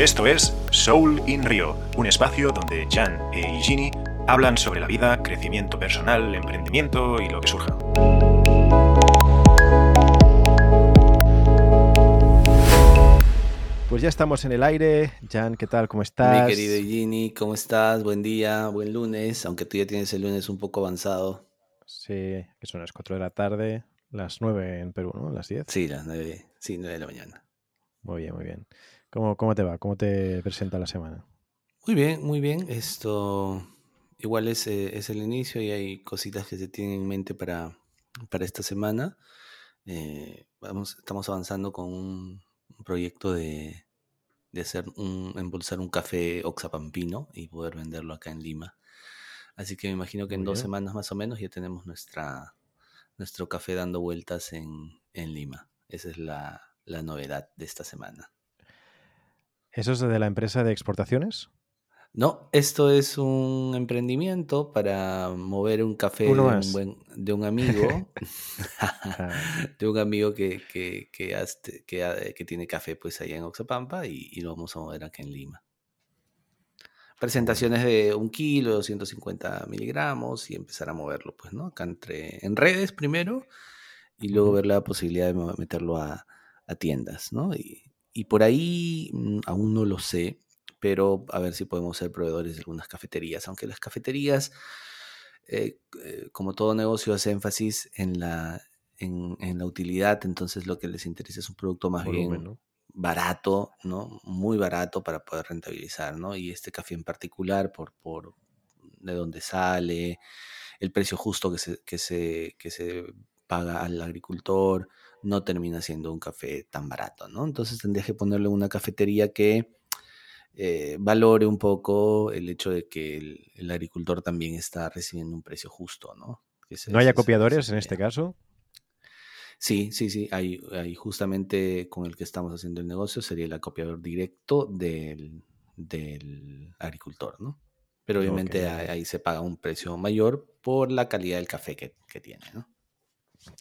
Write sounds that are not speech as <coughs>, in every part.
Esto es Soul in Rio, un espacio donde Jan e Igini hablan sobre la vida, crecimiento personal, emprendimiento y lo que surja. Pues ya estamos en el aire. Jan, ¿qué tal? ¿Cómo estás? Mi querido Igini, ¿cómo estás? Buen día, buen lunes, aunque tú ya tienes el lunes un poco avanzado. Sí, que son las 4 de la tarde, las 9 en Perú, ¿no? Las 10. Sí, las 9, sí, 9 de la mañana. Muy bien, muy bien. ¿Cómo, ¿Cómo te va? ¿Cómo te presenta la semana? Muy bien, muy bien. Esto igual es, eh, es el inicio y hay cositas que se tienen en mente para, para esta semana. Eh, vamos, estamos avanzando con un, un proyecto de, de hacer un, embolsar un café oxapampino y poder venderlo acá en Lima. Así que me imagino que en dos semanas más o menos ya tenemos nuestra, nuestro café dando vueltas en, en Lima. Esa es la, la novedad de esta semana. ¿Eso es de la empresa de exportaciones? No, esto es un emprendimiento para mover un café de un, buen, de un amigo, <laughs> de un amigo que, que, que, haste- que, tiene café pues allá en Oxapampa y, y lo vamos a mover acá en Lima. Presentaciones de un kilo, 250 miligramos y empezar a moverlo, pues, ¿no? Acá entre, en redes primero y luego ver la posibilidad de meterlo a, a tiendas, ¿no? Y, y por ahí mm, aún no lo sé, pero a ver si podemos ser proveedores de algunas cafeterías, aunque las cafeterías, eh, eh, como todo negocio, hace énfasis en la, en, en la utilidad, entonces lo que les interesa es un producto más volumen, bien ¿no? barato, ¿no? Muy barato para poder rentabilizar, ¿no? Y este café en particular, por, por de dónde sale, el precio justo que se, que se, que se paga al agricultor, no termina siendo un café tan barato, ¿no? Entonces tendrías que ponerle una cafetería que eh, valore un poco el hecho de que el, el agricultor también está recibiendo un precio justo, ¿no? Ese- ¿No hay ese- ese acopiadores en este caso? Sí, sí, sí. Hay, hay justamente con el que estamos haciendo el negocio sería el acopiador directo del, del agricultor, ¿no? Pero obviamente ahí, ahí se paga un precio mayor por la calidad del café que, que tiene, ¿no?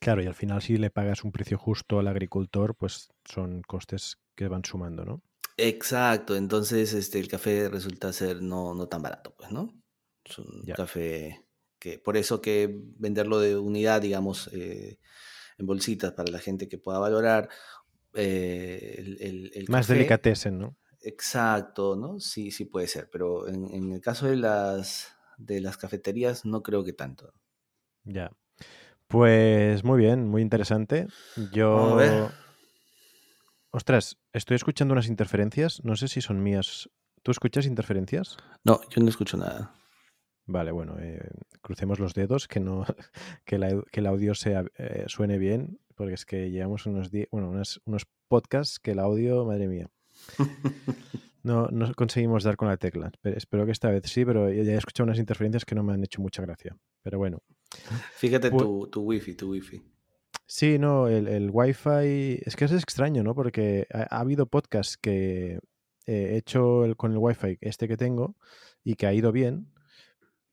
Claro, y al final si le pagas un precio justo al agricultor, pues son costes que van sumando, ¿no? Exacto, entonces este, el café resulta ser no, no tan barato, pues, ¿no? Es un Ya. café que, por eso que venderlo de unidad, digamos, eh, en bolsitas para la gente que pueda valorar eh, el, el- el Más delicatessen, ¿no? Exacto, ¿no? Sí, sí puede ser, pero en, en el caso de las, de las cafeterías no creo que tanto. Ya. Pues muy bien, muy interesante. Vamos a Yo... ver. Ostras, estoy escuchando unas interferencias, no sé si son mías. ¿Tú escuchas interferencias? No, yo no escucho nada. Vale, bueno, eh, crucemos los dedos, que no, <laughs> que, la- que el audio sea, eh, suene bien, porque es que llevamos unos, bueno, unas- unos podcasts que el audio, madre mía, <laughs> no, no conseguimos dar con la tecla. Espe- Espero que esta vez sí, pero ya he escuchado unas interferencias que no me han hecho mucha gracia. Pero bueno, Fíjate tu, tu wifi, tu wifi. sí, no, el, el Wi-Fi, es que es extraño, ¿no? Porque ha, ha habido podcasts que he hecho el- con el Wi-Fi este que tengo y que ha ido bien,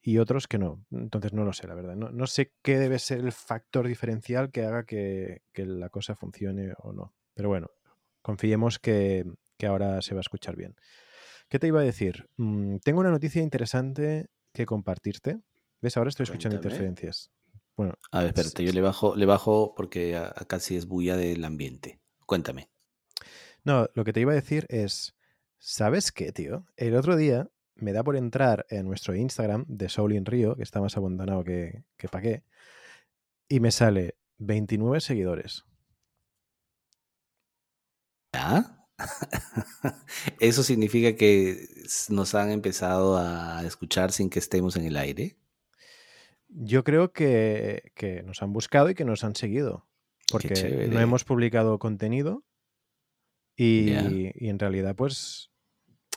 y otros que no. Entonces no lo sé, la verdad. No, no sé qué debe ser el factor diferencial que haga que, que la cosa funcione o no. Pero bueno, confiemos que, que ahora se va a escuchar bien. ¿Qué te iba a decir? Mm, tengo una noticia interesante que compartirte. ¿Ves? Ahora estoy escuchando Cuéntame. interferencias. Bueno, A ver, espérate, yo le bajo, le bajo porque acá sí es bulla del ambiente. Cuéntame. no, lo que te iba a decir es, ¿sabes qué, tío? El otro día me da por entrar en nuestro Instagram de Soul in Rio, que está más abandonado que, que pa' qué, y me sale 29 seguidores. ¿Ya? <laughs> ¿Eso significa que nos han empezado a escuchar sin que estemos en el aire? Yo creo que, que nos han buscado y que nos han seguido, porque no hemos publicado contenido y, y en realidad pues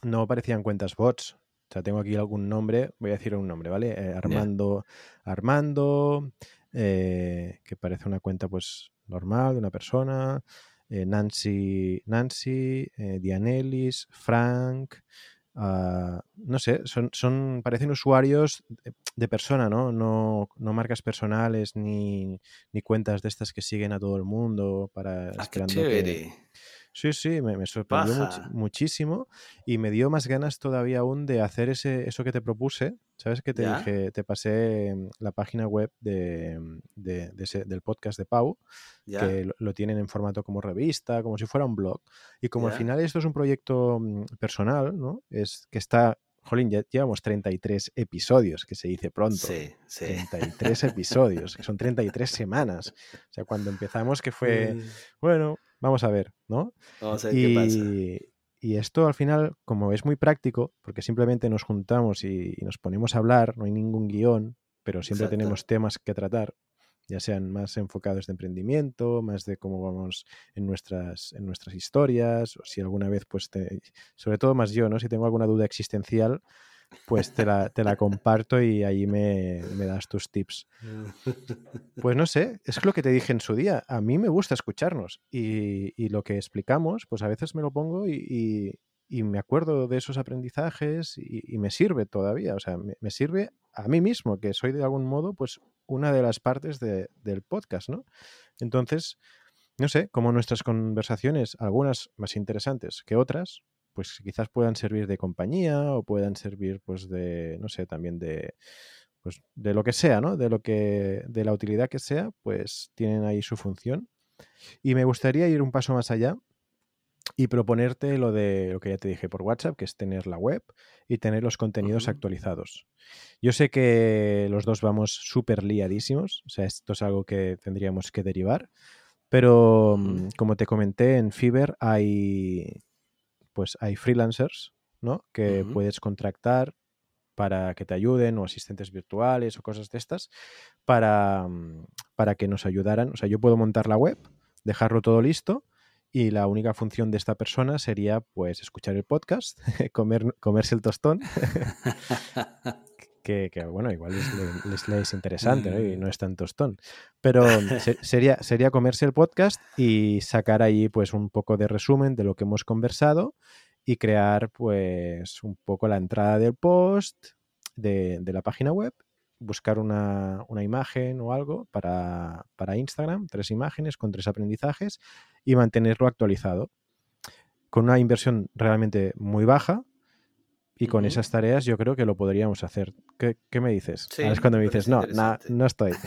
no parecían cuentas bots. O sea, tengo aquí algún nombre, voy a decir un nombre, ¿vale? Eh. Armando, Armando, eh, que parece una cuenta pues normal de una persona, eh, Nancy, Nancy, Dianelis, Frank, ah, no sé, son, son, parecen usuarios de, de persona, ¿no? ¿no? No marcas personales ni, ni cuentas de estas que siguen a todo el mundo para Ah, qué que... Sí, sí, me, me sorprendió much- muchísimo y me dio más ganas todavía aún de hacer ese, eso que te propuse. ¿Sabes que te ¿Ya? dije? Te pasé mm, la página web de, mm, de- de ese- del podcast de Pau, ¿Ya? que lo, lo tienen en formato como revista, como si fuera un blog. Y como al final esto es un proyecto mm, personal, ¿no? Es que está, jolín, ya llevamos 33 episodios, que se dice pronto. Sí, sí. 33 episodios, que son 33 semanas. O sea, cuando empezamos que fue, <laughs> bueno, vamos a ver, ¿no? Vamos a ver qué pasa. Y, y esto al final, como es muy práctico, porque simplemente nos juntamos y, y nos ponemos a hablar, no hay ningún guion, pero siempre Exacto. tenemos temas que tratar, ya sean más enfocados de emprendimiento, más de cómo vamos en nuestras, en nuestras historias, o si alguna vez, pues, te- sobre todo más yo, ¿no? Si tengo alguna duda existencial, pues te la, te la comparto y ahí me, me das tus tips. <laughs> Pues no sé, es lo que te dije en su día. A mí me gusta escucharnos y, y lo que explicamos, pues a veces me lo pongo y, y- y me acuerdo de esos aprendizajes y, me sirve todavía. O sea, me, me sirve a mí mismo, que soy de algún modo, pues una de las partes de- del podcast, ¿no? Entonces, no sé, como nuestras conversaciones, algunas más interesantes que otras, pues quizás puedan servir de compañía o puedan servir, pues de, no sé, también de, pues de lo que sea, ¿no? De lo que, de la utilidad que sea, pues tienen ahí su función. Y me gustaría ir un paso más allá y proponerte lo de lo que ya te dije por WhatsApp, que es tener la web y tener los contenidos actualizados. Yo sé que los dos vamos súper liadísimos, o sea, esto es algo que tendríamos que derivar, pero mm, como te comenté, en Fiverr hay, pues hay freelancers, ¿no? Que puedes contratar para que te ayuden o asistentes virtuales o cosas de estas para, mm, para que nos ayudaran. O sea, yo puedo montar la web, dejarlo todo listo y la única función de esta persona sería pues escuchar el podcast, <laughs> comer, comerse el tostón, <laughs> <laughs> que, que, bueno, igual les, le- les, les es interesante ¿no? y no es tan tostón, pero se- <laughs> sería, sería comerse el podcast y sacar ahí pues un poco de resumen de lo que hemos conversado y crear pues un poco la entrada del post de, de la página web, buscar una, una imagen o algo para, para Instagram, tres imágenes con tres aprendizajes y mantenerlo actualizado. Con una inversión realmente muy baja y con esas tareas yo creo que lo podríamos hacer. ¿Qué, qué me dices? Sí, Ahora es cuando me dices, no, na- no estoy. <laughs>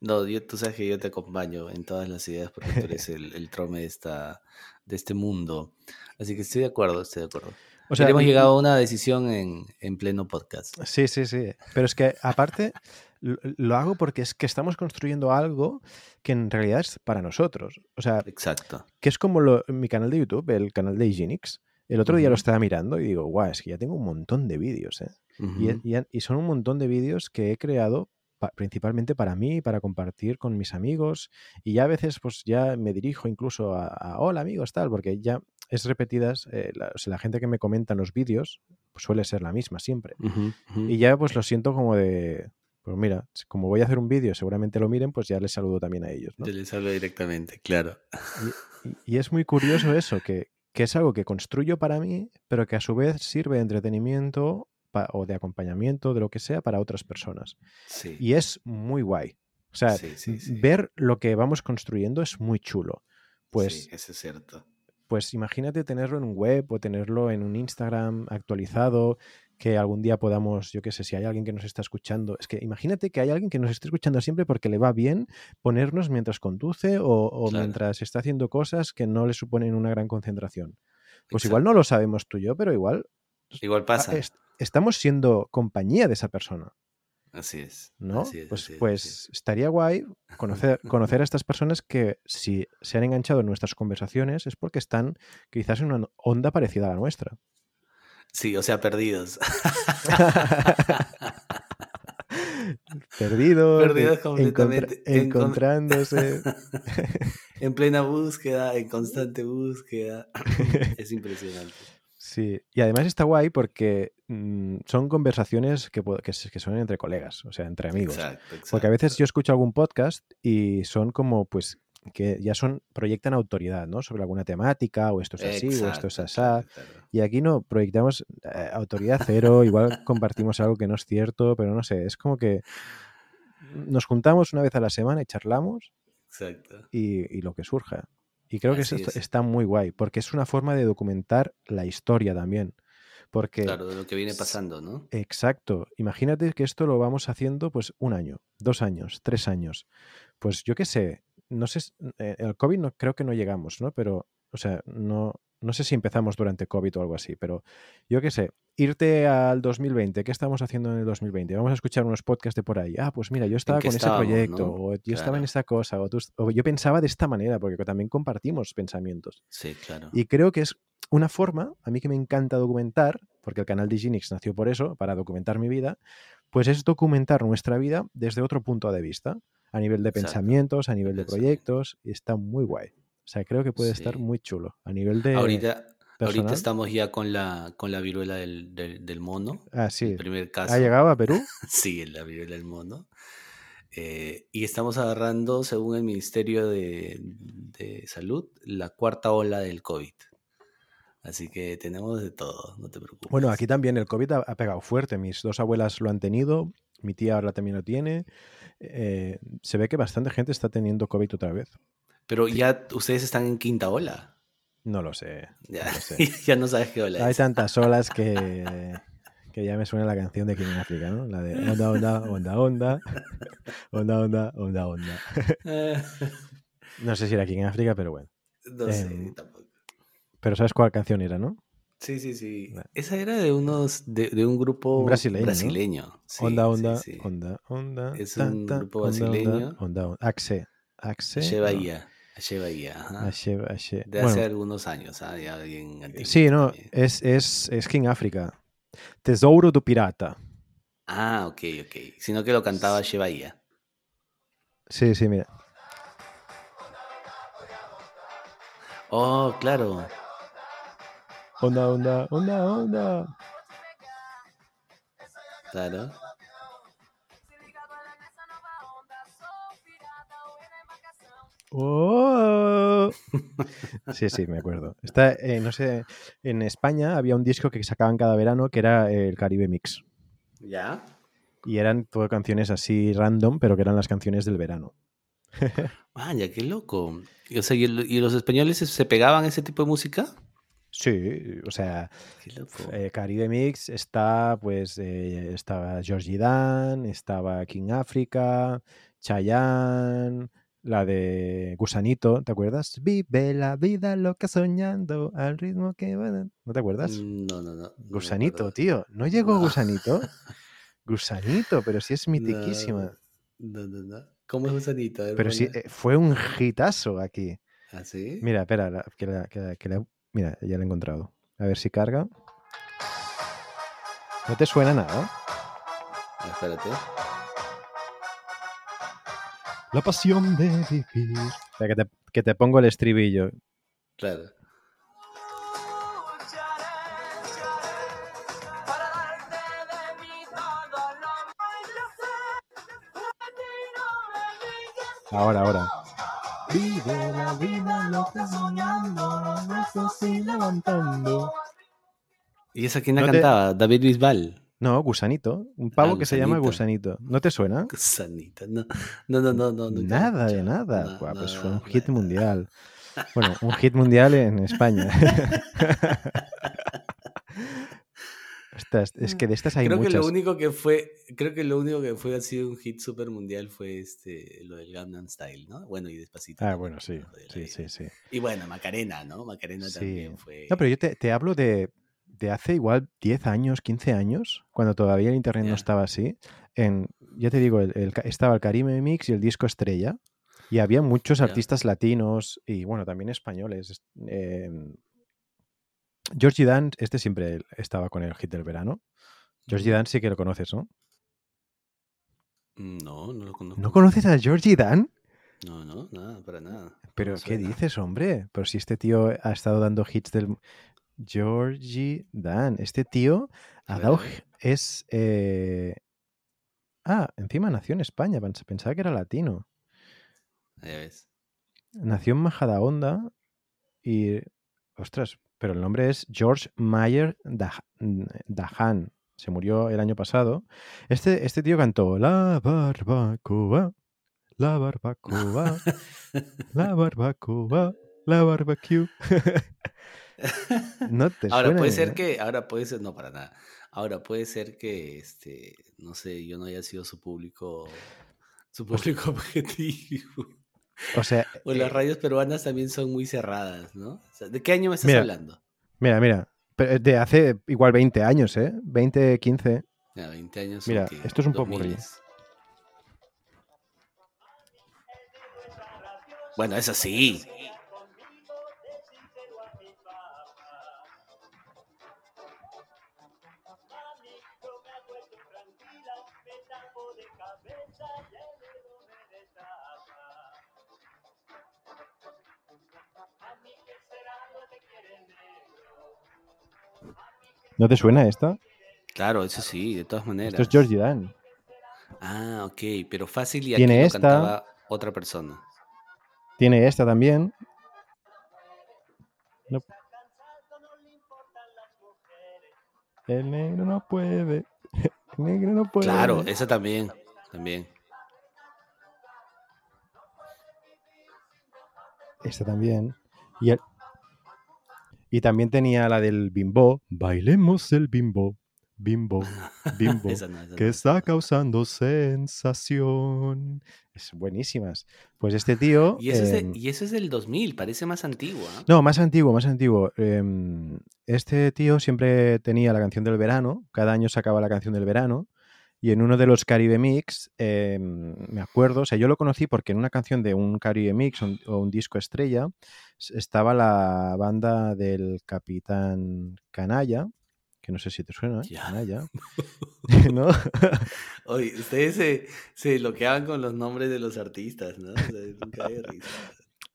No, yo, tú sabes que yo te acompaño en todas las ideas porque tú eres el, el trome de, esta, de este mundo. Así que estoy de acuerdo, estoy de acuerdo. O sea, hemos llegado a una decisión en, en pleno podcast. Sí, sí, sí. Pero es que aparte lo, lo hago porque es que estamos construyendo algo que en realidad es para nosotros. O sea, Exacto. que es como lo- mi canal de YouTube, el canal de Hygienix. El otro día lo estaba mirando y digo, guau, es que ya tengo un montón de vídeos, ¿eh? Y, y son un montón de vídeos que he creado pa- principalmente para mí, para compartir con mis amigos. Y ya a veces pues ya me dirijo incluso a, a, hola amigos, tal, porque ya es repetidas, eh, la, o sea, la gente que me comenta en los vídeos pues suele ser la misma siempre. Y ya pues lo siento como de, pues mira, como voy a hacer un vídeo, seguramente lo miren, pues ya les saludo también a ellos, ¿no? Yo les hablo directamente, claro. Y, y- y es muy curioso eso, que, que es algo que construyo para mí, pero que a su vez sirve de entretenimiento o de acompañamiento, de lo que sea, para otras personas. Sí. Y es muy guay. O sea, Sí, sí, sí. ver lo que vamos construyendo es muy chulo. Pues, sí, eso es cierto. pues imagínate tenerlo en un web o tenerlo en un Instagram actualizado, que algún día podamos, yo qué sé, si hay alguien que nos está escuchando, es que imagínate que hay alguien que nos esté escuchando siempre porque le va bien ponernos mientras conduce o, o Claro. mientras está haciendo cosas que no le suponen una gran concentración. Pues Exacto. igual no lo sabemos tú y yo, pero igual Igual ah, pasa. est- estamos siendo compañía de esa persona. Así es. ¿no? Así es, pues así es, así pues estaría guay conocer, <laughs> conocer a estas personas que si se han enganchado en nuestras conversaciones es porque están quizás en una onda parecida a la nuestra. Sí, o sea, perdidos. <laughs> Perdidos, Perdidos encontra- completamente. Encon- encontrándose. <laughs> en plena búsqueda, en constante búsqueda. <laughs> es impresionante. Sí, y además está guay porque mm, son conversaciones que, son entre colegas, o sea, entre amigos. Exacto, exacto. Porque a veces yo escucho algún podcast y son como, pues, que ya son, proyectan autoridad, ¿no? Sobre alguna temática, o esto es así, o esto es asá. claro. Y aquí no, proyectamos eh, autoridad cero, igual compartimos algo que no es cierto, pero no sé, es como que nos juntamos una vez a la semana y charlamos Exacto. y, y lo que surja. Y creo que Así eso es. está muy guay, porque es una forma de documentar la historia también. Porque, Claro, de lo que viene pasando, ¿no? exacto, imagínate que esto lo vamos haciendo pues un año, dos años, tres años. Pues yo qué sé, no sé, eh, el COVID no, creo que no llegamos, ¿no? Pero, o sea, no, no sé si empezamos durante COVID o algo así, pero yo qué sé, irte al 2020, ¿qué estamos haciendo en el 2020? Vamos a escuchar unos podcasts de por ahí. Ah, pues mira, yo ¿En estaba con ese proyecto, no? o yo estaba en esta cosa, o, tú o yo pensaba de esta manera, porque también compartimos pensamientos. Sí, claro. Y creo que es una forma, a mí que me encanta documentar, porque el canal de Ginix nació por eso, para documentar mi vida, pues es documentar nuestra vida desde otro punto de vista, a nivel de Exacto. pensamientos, a nivel de proyectos, y está muy guay. O sea, creo que puede estar muy chulo. A nivel de Ahorita, ahorita estamos ya con la, con la viruela del, del, del mono. Ah, El sí. primer ¿Ha caso. llegado a Perú? <laughs> Sí, la viruela del mono. Eh, y estamos agarrando, según el Ministerio de, de Salud, la cuarta ola del COVID. Así que tenemos de todo, no te preocupes. Bueno, aquí también el COVID ha, ha pegado fuerte. Mis dos abuelas lo han tenido, mi tía ahora también lo tiene. Eh, se ve que bastante gente está teniendo COVID otra vez. Pero ya ustedes están en quinta ola. No lo sé, Ya, lo sé. <laughs> ya no sabes qué ola Hay es. tantas olas que, <laughs> que ya me suena la canción de King in Africa, ¿no? La de onda, onda, onda, onda, onda, onda, onda, onda. <laughs> No sé si era King in Africa, pero bueno. no sé, Em, tampoco. Pero sabes cuál canción era, ¿no? Sí, sí, sí. Esa era de unos, de, de un grupo brasileño, ¿no? brasileño. Sí, onda, onda, sí. onda, onda. Es ta, un ta, grupo onda, onda, brasileño. Onda, onda. Axe. Axe. No, ajá. Axe, Axe. De hace Bueno, algunos años, ah, ya bien antiguo sí, no, también. es, es, es King África. Tesouro do Pirata. Ah, ok, ok. Sino que lo cantaba Bahía. Sí, sí, mira. Oh, claro. Onda, onda, onda, onda. Claro. Oh. <laughs> Sí, sí, me acuerdo. Está, eh, no sé, en España había un disco que sacaban cada verano que era el Caribe Mix. ¿Ya? Y eran todo canciones así random, pero que eran las canciones del verano. <laughs> Vaya, qué loco. Y, o sea, ¿y, el- y los españoles se- pegaban ese tipo de música? Sí, o sea, eh, Caribe Mix está, pues, eh, estaba Georgie Dan, estaba King Africa, Chayanne, la de Gusanito, ¿te acuerdas? Vive la vida loca soñando al ritmo que va. ¿No te acuerdas? No, no, no. no Gusanito, tío. ¿No llegó No. Gusanito? <laughs> Gusanito, pero sí es mitiquísima. No, no, no. ¿Cómo es Gusanito? Pero sí, eh, fue un hitazo aquí. ¿Ah, sí? Mira, espera, la- que la- que la- que la- mira, ya la he encontrado. A ver si carga. ¿No te suena nada? Espérate. La pasión de vivir. Espera, que te, que te pongo el estribillo. Claro. Ahora, ahora. Vive la vida loca soñando, eso sí levantando. ¿Y esa quién la No te- cantaba? David Bisbal. No, Gusanito. Un pavo Ah, que se llama Gusanito. ¿No te suena? Gusanito. No, no, no, no. Nada de nada. Pues fue un no, hit no. mundial. Bueno, un hit mundial en España. <laughs> Estas- es que de estas hay creo que muchas. lo único que fue, creo que lo único que fue ha sido un hit super mundial fue este, lo del Gangnam Style, ¿no? Bueno, y despacito. Ah, bueno, sí. Sí, sí, sí. Y bueno, Macarena, ¿no? Macarena Sí. también fue. No, pero yo te, te hablo de, de hace igual 10 años, 15 años, cuando todavía el internet no estaba así. En, ya te digo, el- el ca- estaba el Caribe Mix y el disco Estrella. Y había muchos artistas latinos y, bueno, también españoles. Es- eh, Georgie Dan, este siempre estaba con el hit del verano. Georgie Dan sí que lo conoces, ¿no? No, no lo conozco. ¿No conoces a Georgie Dan? No, no, nada, para nada. ¿Pero qué dices, hombre? Pero si este tío ha estado dando hits del... Georgie Dan. Este tío ha dado... Es... eh, Ah, encima nació en España. pens- Pensaba que era latino. Ya ves. Nació en Majadahonda y... Ostras, pero el nombre es George Mayer Dah- Dahan. Se murió el año pasado. Este, este tío cantó La barbacoa, la barbacoa, la <laughs> barbacoa. la barbecue. <laughs> no te Ahora suena puede ser nada. que, ahora puede ser, no para nada. Ahora puede ser que, este, no sé, yo no haya sido su público, su público <laughs> objetivo. O sea, O las eh, radios peruanas también son muy cerradas, ¿no? O sea, ¿De qué año me estás Mira. hablando? mira, mira. pero es de hace igual 20 años, ¿eh? 20, 15. Ya, 20 años. Mira, esto es un. 2000s. Bueno, eso sí. ¿No te suena esta? Claro, eso sí, de todas maneras. Esto es Georgie Dan. Ah, ok, pero fácil y aquí Tiene lo esta. cantaba otra persona. Tiene esta también. No. El negro no puede. <laughs> El negro no puede. Claro, esa también, también. Esta también. Y, el- y también tenía la del bimbo. Bailemos el bimbo. Bimbo. <laughs> Bimbo. Esa no, esa que no. está causando sensación. Es buenísimas. Pues este tío. Y eso, es de- em, y eso es del 2000, parece más antiguo. ¿ah? No, más antiguo, más antiguo. Em, este tío siempre tenía la canción del verano, cada año sacaba la canción del verano, y en uno de los Caribe Mix, em, me acuerdo, o sea, yo lo conocí porque en una canción de un Caribe Mix o un, o un disco estrella estaba la banda del Capitán Canalla, que no sé si te suena, ¿eh? Canalla, <laughs> ¿no? Oye, ustedes se, se bloqueaban con los nombres de los artistas, ¿no? O sea, nunca hay risa.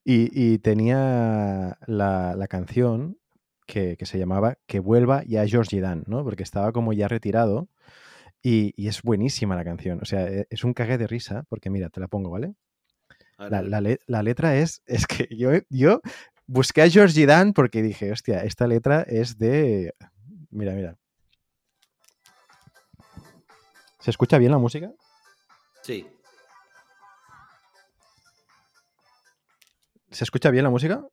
Y, y tenía la, la canción que, que se llamaba Que vuelva ya Georgie Dan, ¿no? Porque estaba como ya retirado y, y es buenísima la canción. O sea, e- es un cague de risa porque mira, te la pongo, ¿vale? La, la le- la letra es, <laughs> es que yo, yo busqué a Georgie Dan porque dije, hostia, esta letra es de... Mira, mira. ¿Se escucha bien la música? Sí. ¿Se escucha bien la música?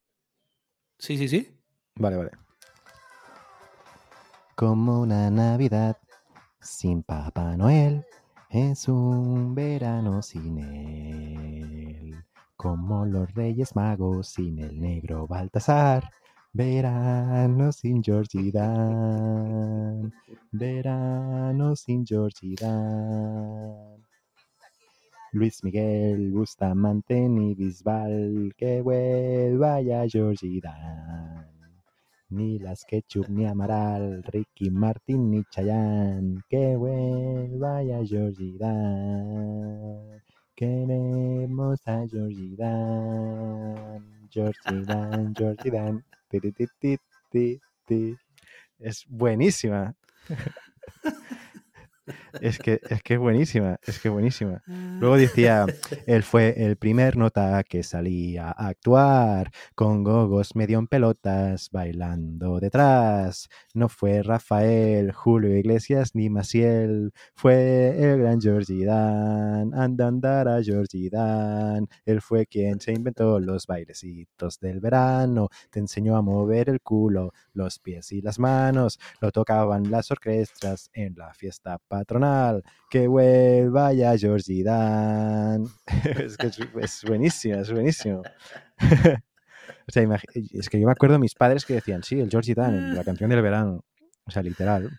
Sí, sí, sí. Vale, vale. Como una Navidad sin Papá Noel, es un verano sin él. Como los Reyes Magos sin el negro Baltasar, verano sin Georgie Dan, verano sin Georgie Dan. Luis Miguel, Bustamante ni Bisbal, que vuelva ya Georgie Dan. Ni las Ketchup ni Amaral, Ricky Martin ni Chayanne, que vuelva ya Georgie Dan. Queremos a Georgie Dan, Georgie Dan, Georgie Dan. Es buenísima. Es que, es que es buenísima, es que es buenísima. Luego decía, <laughs> él fue el primer nota que salía a actuar, con gogos medio en pelotas, bailando detrás. No fue Rafael, Julio Iglesias ni Maciel, fue el gran Georgie Dan, anda andar a Georgie Dan. Él fue quien se inventó los bailecitos del verano, te enseñó a mover el culo, los pies y las manos, lo tocaban las orquestas en la fiesta patronal. Que vuelva ya Georgie Dan. <laughs> es que es, es buenísimo, es buenísimo. <laughs> o sea, es que yo me acuerdo de mis padres que decían, sí, el Georgie Dan, el- la canción del verano. O sea, literal.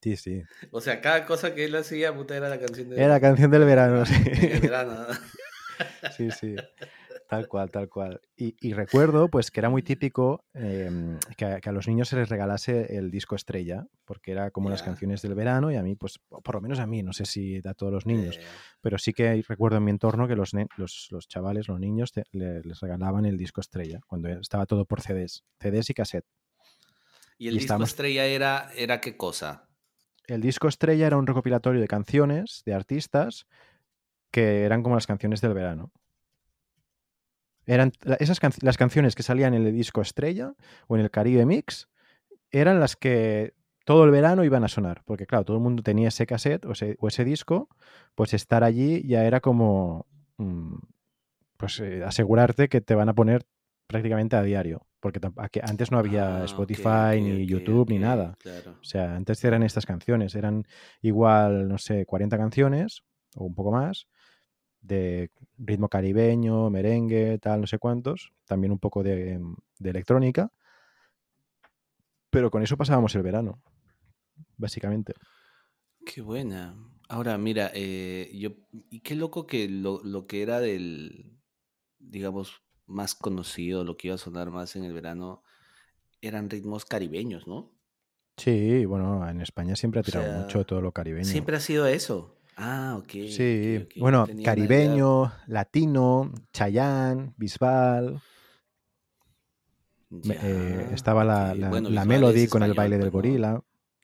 Sí, sí. O sea, cada cosa que él hacía, puta, era la canción de... Era la canción del verano, sí. de verano. <laughs> Sí, sí. Tal cual, tal cual. Y, y recuerdo, pues, que era muy típico em, que, a, que a los niños se les regalase el disco estrella, porque era como las canciones del verano, y a mí, pues, por lo menos a mí, no sé si a todos los niños, pero sí que recuerdo en mi entorno que los, los, los chavales, los niños, te- le- les regalaban el disco estrella, cuando estaba todo por CDs, CDs y cassette. y el y disco estrella era, era qué cosa? El disco estrella era un recopilatorio de canciones de artistas que eran como las canciones del verano. Eran esas can- las canciones que salían en el disco estrella o en el Caribe Mix eran las que todo el verano iban a sonar, porque claro, todo el mundo tenía ese cassette o ese, o ese disco, pues estar allí ya era como mm, pues eh, asegurarte que te van a poner prácticamente a diario, porque antes no había Ah, Spotify, ni YouTube, ni nada. Claro. O sea, antes eran estas canciones, eran igual, no sé, 40 canciones o un poco más, de ritmo caribeño, merengue, tal, no sé cuántos, también un poco de, de electrónica, pero con eso pasábamos el verano, básicamente. Qué buena. Ahora, mira, eh, yo, y qué loco que lo, lo que era del, digamos, más conocido, lo que iba a sonar más en el verano, eran ritmos caribeños, ¿no? Sí, bueno, en España siempre ha O tirado mucho todo lo caribeño. siempre ha sido eso. Ah, ok, Sí, ok, ok. No bueno, tenía caribeño, latino, Chayanne, Bisbal, eh, estaba la, la- Bueno, la Melody es con el baile del gorila.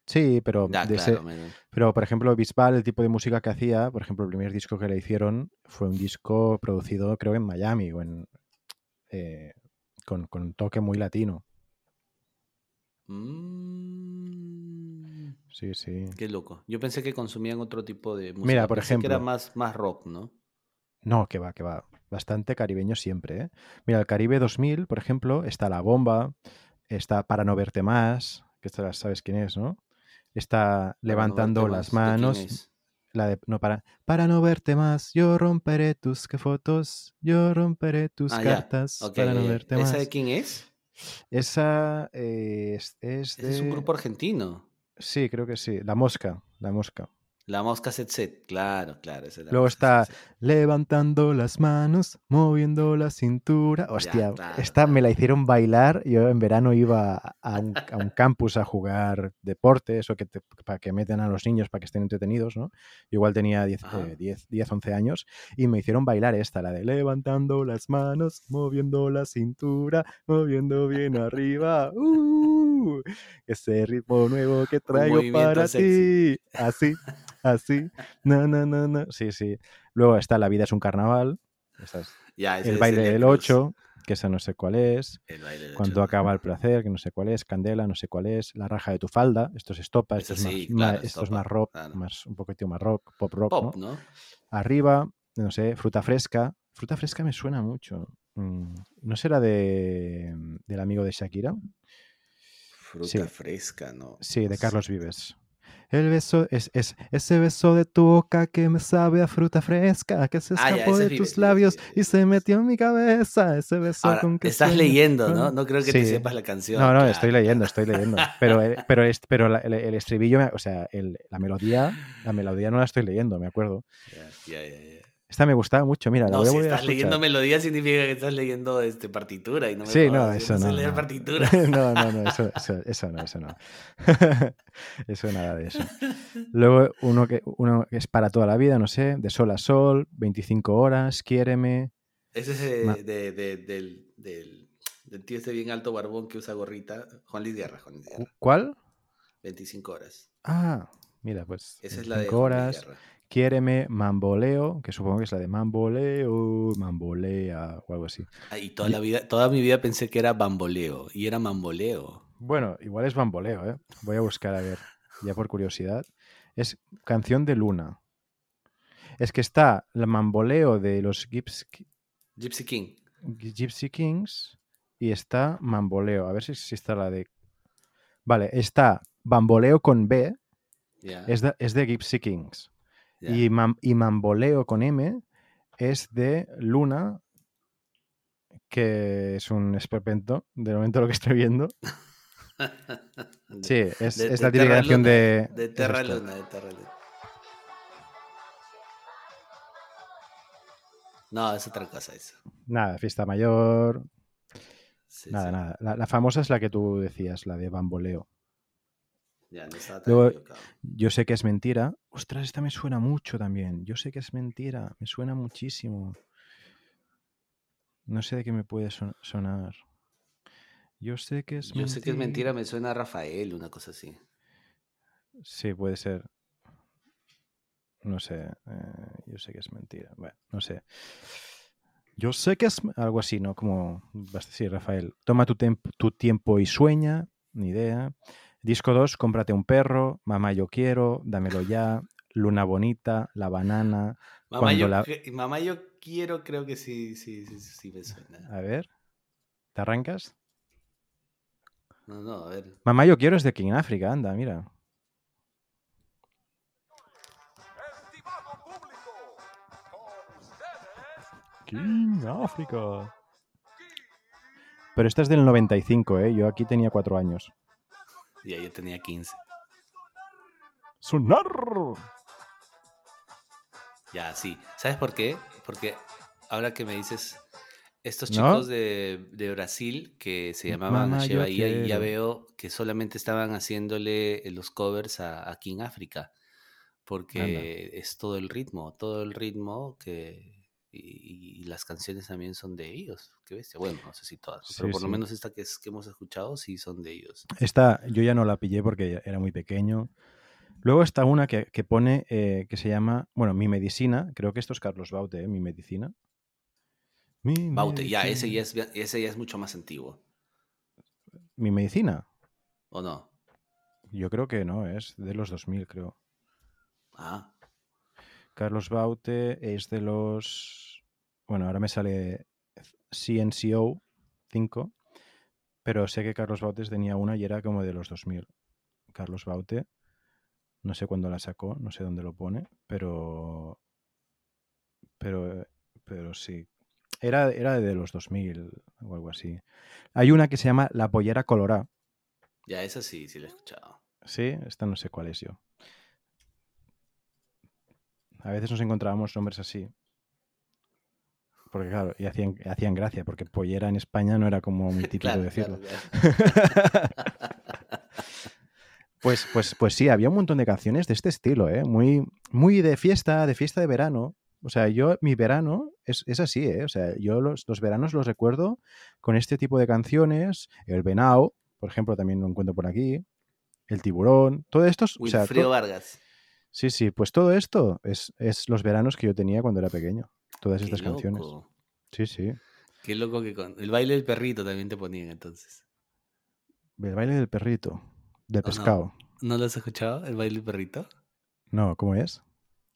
Sí, pero Ya, de ese, claro, me- pero por ejemplo, Bisbal, el tipo de música que hacía, por ejemplo, el primer disco que le hicieron fue un disco producido, creo, en Miami o en eh, con, con un toque muy latino. Mm, Sí, sí. qué loco. Yo pensé que consumían otro tipo de música. Mira, por Pensé que era ejemplo, más, más rock, ¿no? no, que va, que va. Bastante caribeño siempre, ¿eh? Mira, el Caribe 2000, por ejemplo, está La Bomba, está Para no verte más, que esta la sabes quién es, ¿no? Está no Levantando las más. ¿De manos, la de no para para no verte más, yo romperé tus fotos, yo romperé tus Ah, cartas para no verte ¿Esa de más. quién es? Esa eh, es, es Ese es un de grupo argentino. Sí, creo que sí, La Mosca, La Mosca. La Mosca Set Set. Claro, claro, esa es la Luego Mosca está Set Set. levantando las manos, moviendo la cintura. Ya, Hostia, claro, esta me la claro. hicieron bailar. Yo en verano iba a un, a un campus a jugar deporte, eso que te- para que meten a los niños para que estén entretenidos, ¿no? Yo igual tenía 10, Ajá. eh, 10, 10, 11 años y me hicieron bailar esta, la de levantando las manos, moviendo la cintura, moviendo bien arriba. ¡Uh! Ese ritmo nuevo que traigo para sexy. ti. Así, así. No, no, no, no. Sí, sí. Luego está La vida es un carnaval. es Ya, el baile del Cruz. 8, que esa no sé cuál es. El baile del Cuando acaba el placer, que no sé cuál es. Candela, no sé cuál es. La raja de tu falda. Esto es estopa. Esto es más, sí, ma- claro, esto es estopa, más rock, claro. más, un poquito más rock, pop rock. Pop, ¿no? Arriba, no sé, fruta fresca. Fruta fresca me suena mucho. Mm, ¿No será de del amigo de Shakira? Fruta Sí, fresca, ¿no? sí, de. Carlos Vives. El beso es, es ese beso de tu boca que me sabe a fruta fresca, que se Ah, ya, escapó de es tus labios y se metió en mi cabeza, ese beso Ahora, con que estás sueño. leyendo, ¿no? No creo que te sepas la canción. No, no, estoy leyendo, estoy leyendo. Pero, <laughs> pero, pero la- el, el estribillo, o sea, el- la melodía, la melodía no la estoy leyendo, me acuerdo. Esta me gustaba mucho, mira, la No, voy a si a estás leyendo melodía significa que estás leyendo este, partitura y no me Sí, no, eso no leer no. partitura. <laughs> No, no, no, eso, eso, eso no, eso no. <laughs> Eso nada de eso. Luego uno que, uno que es para toda la vida, no sé, de sol a sol, 25 horas, quiéreme. Ese es eh, de, de- del, del, del tío este bien alto barbón que usa gorrita. Juan Luis Guerra, Juan Luis ¿Cu- Guerra. ¿Cuál? 25 horas. Ah, mira, pues Esa es la de 25 Juan Luis horas, Guerra. Quiéreme, mamboleo, que supongo que es la de mamboleo, mambolea o algo así. Ah, y toda la vida, toda mi vida pensé que era bamboleo. Y era mamboleo. Bueno, igual es bamboleo, ¿eh? Voy a buscar a ver, ya por curiosidad. Es canción de Luna. Es que está el mamboleo de los Gips, Gypsy King. Gypsy Kings y está Mamboleo. A ver si, si está la de. Vale, está Bamboleo con B, es de, es de Gypsy Kings. Y, mam- y Mamboleo con M es de Luna, que es un esperpento, de momento lo que estoy viendo. De- Sí, <laughs> es, de- es de la típica de. De es Terra. Luna, de Terra Luna. No, es otra cosa eso. Nada, fiesta mayor. Sí, Nada, sí. nada. La, la famosa es la que tú decías, la de Bamboleo. Ya, no estaba tan Luego-. Yo sé que es mentira. Ostras, esta me suena mucho también. Yo sé que es mentira. Me suena muchísimo. No sé de qué me puede son- sonar. Yo sé que es Yo sé que es mentira, me suena a Rafael, una cosa así. Sí, puede ser. No sé. eh, yo sé que es mentira. Bueno, no sé. Yo sé que es algo así, ¿no? Como. Sí, Rafael. Toma tu, tu tiempo y sueña. Ni idea. Disco 2, cómprate un perro. Mamá, yo quiero. Dámelo ya. Luna bonita. La banana. Mamá, yo, la- mamá, yo quiero, creo que sí, sí, sí, sí me suena. A ver. ¿Te arrancas? No, no, a ver. Mamá, yo quiero es de King África, anda, mira. King África. Pero esta es del 95, ¿eh? Yo aquí tenía cuatro años. Ya yo tenía 15. ¡Sonar! Ya, sí. ¿Sabes por qué? Porque ahora que me dices, estos ¿No? chicos de, de Brasil que se llamaban Mamá, y ya veo que solamente estaban haciéndole eh, los covers a, a King África. Porque es todo el ritmo, todo el ritmo que. Y, y las canciones también son de ellos. Qué bestia. Bueno, no sé si todas, pero Sí, por lo menos esta que, es, que hemos escuchado sí son de ellos. Esta yo ya no la pillé porque era muy pequeño. Luego está una que, que pone eh, que se llama, bueno, Mi Medicina. Creo que esto es Carlos Baute, ¿eh? Mi Medicina. Mi Baute, ya, ese ya, es, ese ya es mucho más antiguo. Mi Medicina. ¿O no? Yo creo que no, es de los 2000, creo. Ah, Carlos Baute es de los. Bueno, ahora me sale CNCO 5, pero sé que Carlos Baute tenía una y era como de los 2000. Carlos Baute, no sé cuándo la sacó, no sé dónde lo pone, pero. Pero, pero sí. Era, era de los 2000 o algo así. Hay una que se llama La Pollera Colorá. ya, esa sí, sí la he escuchado. Sí, esta no sé cuál es yo. A veces nos encontrábamos nombres así. Porque claro, y hacían, hacían gracia, porque pollera en España no era como muy <laughs> típico Claro, decirlo. claro, <laughs> pues, pues, pues sí, había un montón de canciones de este estilo, ¿eh? Muy, muy de fiesta, de fiesta de verano. O sea, yo, mi verano es, es así, ¿eh? O sea, yo los, los veranos los recuerdo con este tipo de canciones. El Venao, por ejemplo, también lo encuentro por aquí. El Tiburón, todo esto. es- O sea, Vargas. Sí, sí, pues todo esto es, es los veranos que yo tenía cuando era pequeño. Todas Qué estas canciones. loco. Sí, sí. Qué loco que con el baile del perrito también te ponían entonces. El baile del perrito, del pescado. ¿No lo has escuchado? ¿El baile del perrito? No, ¿cómo es?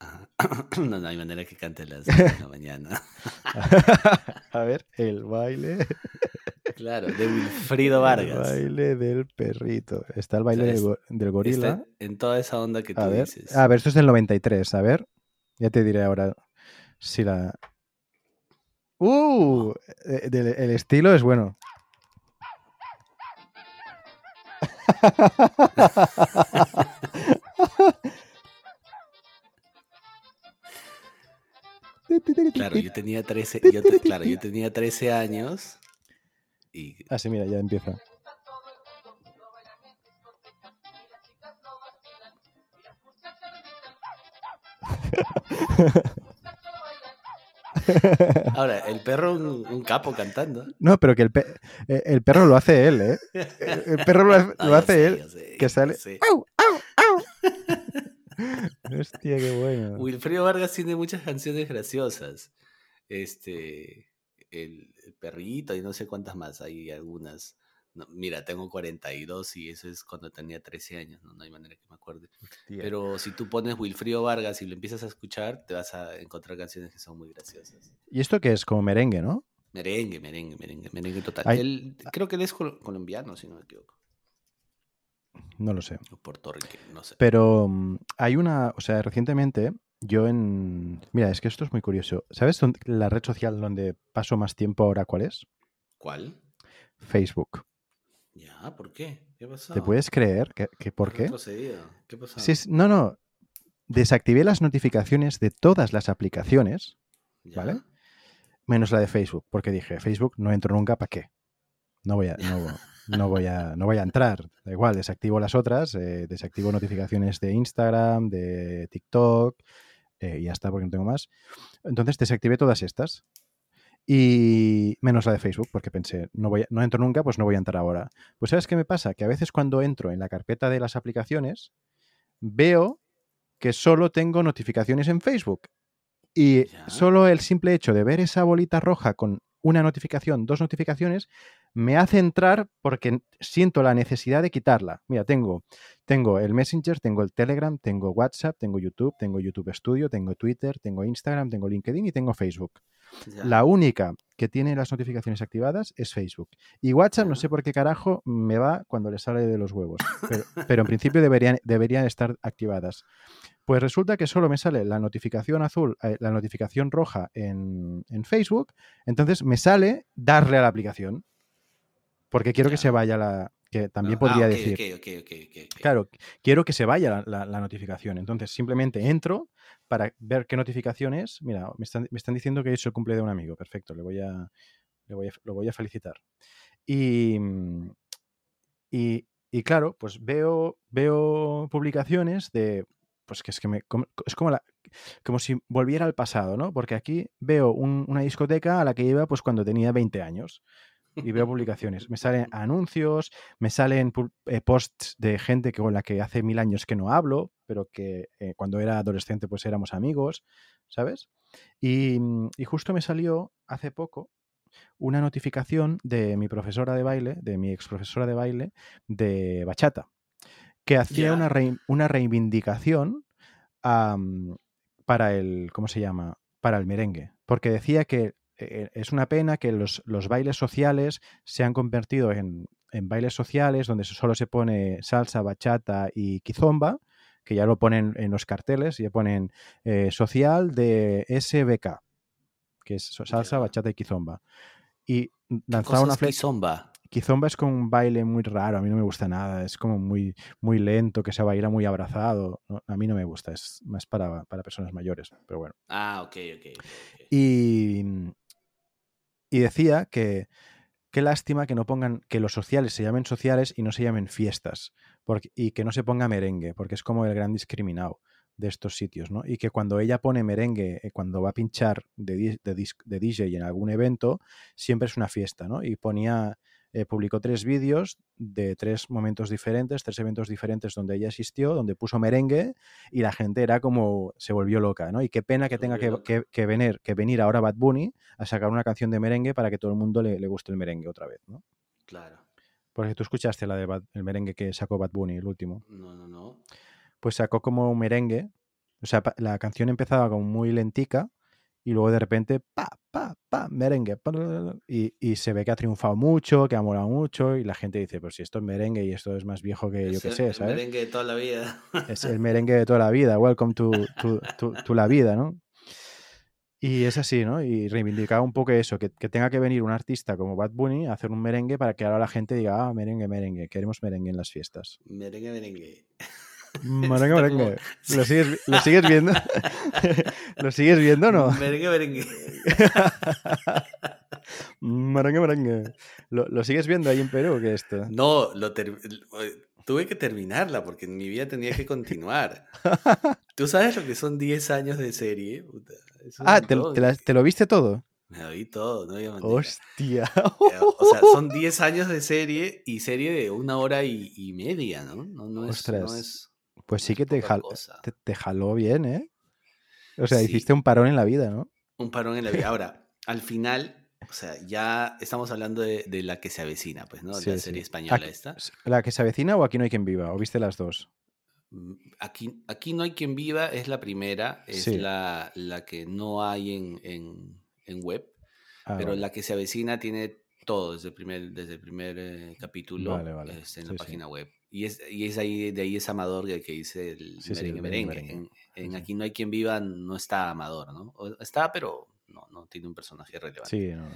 Ah, <coughs> no, no hay manera que cante a las <laughs> 10 de la mañana. <laughs> A ver, el baile, <laughs> Claro, de <laughs> Wilfrido el Vargas. baile del perrito. Está el baile del, del Está gorila. en toda esa onda que tú A ver, dices. a ver, esto es del 93. A ver, ya te diré ahora si la. ¡Uh! eh, el estilo es bueno. <laughs> Claro, yo tenía 13, yo te- claro, yo tenía 13 años y Ah, sí, mira, ya empieza. <laughs> ahora el perro un, un capo cantando. No, pero que el, pe- eh, el perro lo hace él, ¿eh? El perro lo, hace- lo él. sé, que sale- sé. ¡Au, au, au! <laughs> Hostia, qué bueno. Wilfrido Vargas tiene muchas canciones graciosas. Este, el, el perrito y no sé cuántas más, hay algunas. No, mira, tengo 42 y eso es cuando tenía 13 años, no, no hay manera que me acuerde. Hostia. Pero si tú pones Wilfrido Vargas y lo empiezas a escuchar, te vas a encontrar canciones que son muy graciosas. ¿Y esto qué es? Como merengue, ¿no? Merengue, merengue, merengue, merengue total. Él, creo que él es col- colombiano, si no me equivoco. No lo sé. O puertorriqueño, no sé. Pero mm, hay una, o sea, recientemente yo en... Mira, es que esto es muy curioso. ¿Sabes dónde- la red social donde paso más tiempo ahora cuál es? ¿Cuál? Facebook. Ya, ¿por qué? ¿Qué pasó? ¿Te puedes creer que, que por qué? ¿Qué pasó? Sí, es- no, no. Desactivé las notificaciones de todas las aplicaciones, Ya. ¿vale? menos la de Facebook, porque dije, Facebook no entro nunca, ¿para qué? No voy a, no, no voy a, no voy a entrar. Da igual, desactivo las otras, eh, desactivo notificaciones de Instagram, de TikTok, eh, y ya está, porque no tengo más. Entonces desactivé todas estas. Y menos la de Facebook, porque pensé, no, voy no entro nunca, pues no voy a entrar ahora. Pues ¿sabes qué me pasa? Que a veces cuando entro en la carpeta de las aplicaciones, veo que solo tengo notificaciones en Facebook. Y Ya. solo el simple hecho de ver esa bolita roja con una notificación, dos notificaciones, me hace entrar porque siento la necesidad de quitarla. Mira, tengo, tengo el Messenger, tengo el Telegram, tengo WhatsApp, tengo YouTube, tengo YouTube Studio, tengo Twitter, tengo Instagram, tengo LinkedIn y tengo Facebook. Ya. La única que tiene las notificaciones activadas es Facebook. Y WhatsApp, no sé por qué carajo, me va cuando le sale de los huevos. Pero, <laughs> pero en principio deberían, deberían estar activadas. Pues resulta que solo me sale la notificación azul, eh, la notificación roja en, en Facebook. Entonces me sale darle a la aplicación. Porque quiero que se vaya la. Que también Ah, podría ok, decir. ok, ok, ok, ok, ok. Claro, quiero que se vaya la, la- la notificación. Entonces simplemente entro para ver qué notificación es. Mira, me están, me están diciendo que hecho el cumple de un amigo. Perfecto, le voy a, le voy a- lo voy a felicitar. Y, mm, y, y claro, pues veo, veo publicaciones de. Pues que es que me, como- es como, la, como si volviera al pasado, ¿no? Porque aquí veo un- una discoteca a la que iba pues cuando tenía 20 años. Y veo publicaciones. Me salen anuncios, me salen eh, posts de gente que, con la que hace mil años que no hablo, pero que eh, cuando era adolescente pues éramos amigos, ¿sabes? Y, mm, y justo me salió hace poco una notificación de mi profesora de baile, de mi ex profesora de baile, de bachata, que hacía una, una reivindicación para el, ¿cómo se llama? Para el merengue, porque decía que eh, es una pena que los, los bailes sociales se han convertido en, en bailes sociales donde solo se pone salsa, bachata y kizomba, que ya lo ponen en los carteles, ya ponen eh, social de SBK, que es salsa, bachata y kizomba. Y ¿Qué lanzaba cosa una es flecha. Kizomba es como un baile muy raro, a mí no me gusta nada, es como muy, muy lento, que se baila muy abrazado. no, a mí no me gusta, es más para, para personas mayores, pero bueno. Ah, ok, ok. ok, ok. Y, y decía que qué lástima que no pongan, que los sociales se llamen sociales y no se llamen fiestas, porque, y que no se ponga merengue, porque es como el gran discriminado de estos sitios, ¿no? Y que cuando ella pone merengue, eh, cuando va a pinchar de, de DJ en algún evento, siempre es una fiesta, ¿no? Y ponía, eh, publicó tres vídeos de tres momentos diferentes, tres eventos diferentes donde ella asistió, donde puso merengue y la gente era como, se volvió loca, ¿no? Y qué pena que tenga que, que- que venir, que venir ahora Bad Bunny a sacar una canción de merengue para que todo el mundo le, le guste el merengue otra vez, ¿no? Claro. Porque tú escuchaste la de Bad- el merengue que sacó Bad Bunny, el último. No, no, no. Pues sacó como un merengue. O sea, la canción empezaba como muy lentica y luego de repente, pa, pa, pa, merengue. pa, Y, y se ve que ha triunfado mucho, que ha molado mucho y la gente dice, pues si esto es merengue y esto es más viejo que yo Es que el- sé, el ¿sabes? merengue de toda la vida. Es el <laughs> merengue de toda la vida. Welcome to, to, to- to la vida, ¿no? Y es así, ¿no? Y reivindicaba un poco eso, que, que tenga que venir un artista como Bad Bunny a hacer un merengue para que ahora la gente diga, ah, merengue, merengue, queremos merengue en las fiestas. Merengue, merengue. Merengue, como- merengue. ¿Lo sigues, ¿Lo sigues viendo? <laughs> ¿Lo sigues viendo o no? Merengue, merengue. <laughs> Merengue, merengue. ¿Lo, lo sigues viendo ahí en Perú que esto? No, lo ter- tuve que terminarla porque en mi vida tenía que continuar. <laughs> ¿Tú sabes lo que son 10 años de serie? Puta, Ah, ¿te, montón. te la- te lo viste todo? Me lo vi todo, no había manera. Hostia. Eh, O sea, son 10 años de serie y serie de una hora y, y media, ¿no? No, no, es, no Ostras. es- Pues sí que te, jal- te, te jaló bien, ¿eh? O sea, Sí. hiciste un parón en la vida, ¿no? un parón en la vida. <laughs> Ahora, al final, o sea, ya estamos hablando de, de la que se avecina, pues, ¿no? Sí, la sí. serie española esta. ¿La que se avecina o aquí no hay quien viva? ¿O viste las dos? Mm, Aquí, aquí no hay quien viva, es la primera, es la, la que no hay en, en, en web, Ah, pero vale. la que se avecina tiene todo desde el primer, desde el primer eh, capítulo Vale, vale. este, en Sí, la sí. página web. Y es, y es ahí, de ahí es Amador el que dice el Sí, sí, merengue, el merengue. En, en Sí. Aquí no hay quien viva, no está Amador, ¿no? Está, pero no, no tiene un personaje relevante. Sí, no.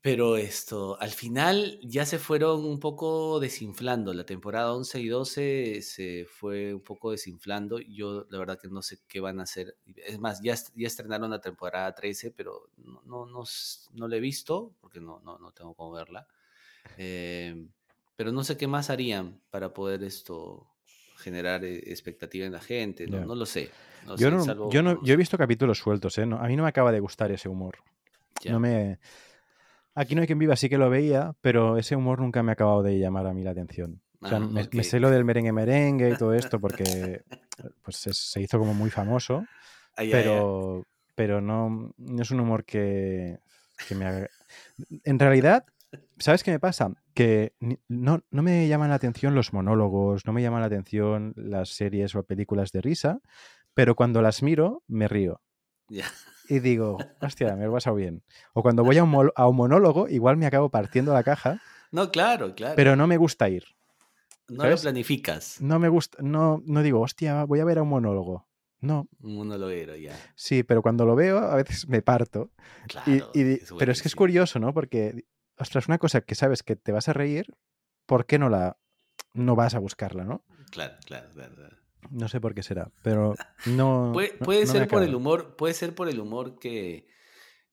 Pero esto, al final ya se fueron un poco desinflando. La temporada 11 y 12 se fue un poco desinflando. Yo la verdad que no sé qué van a hacer. Es más, ya, ya estrenaron la temporada 13, pero no, no, no, no la he visto porque no, no, no tengo cómo verla. Eh, pero no sé qué más harían para poder esto generar eh, expectativa en la gente. No, Ya. no lo sé. no Yo, sé, no, salvo- yo, no- yo he visto capítulos sueltos, ¿eh? No- a mí no me acaba de gustar ese humor. Ya. No me... Aquí no hay quien viva, sí que lo veía, pero ese humor nunca me ha acabado de llamar a mí la atención. O sea, Ah, me, me sé lo del merengue merengue y todo esto porque <laughs> pues, se, se hizo como muy famoso, Ah, ya, ya. pero, pero no, no es un humor que, que me haga... En realidad, ¿sabes qué me pasa? Que no, no me llaman la atención los monólogos, no me llaman la atención las series o películas de risa, pero cuando las miro me río. Y digo, hostia, me lo he pasado bien. O cuando voy a un, <laughs> a un monólogo, igual me acabo partiendo la caja, No, claro, claro. pero no me gusta ir. no lo planificas. No me gusta, no, no digo, hostia, voy a ver a un monólogo. No, Un monólogo ya. sí, pero cuando lo veo a veces me parto. Claro. y pero es que es curioso, ¿no? Porque, ostras, una cosa que sabes que te vas a reír, ¿por qué no la no vas a buscarla, no? Claro, claro, claro. claro. No sé por qué será, pero <laughs> no. Puede, no ser por el humor, puede ser por el humor que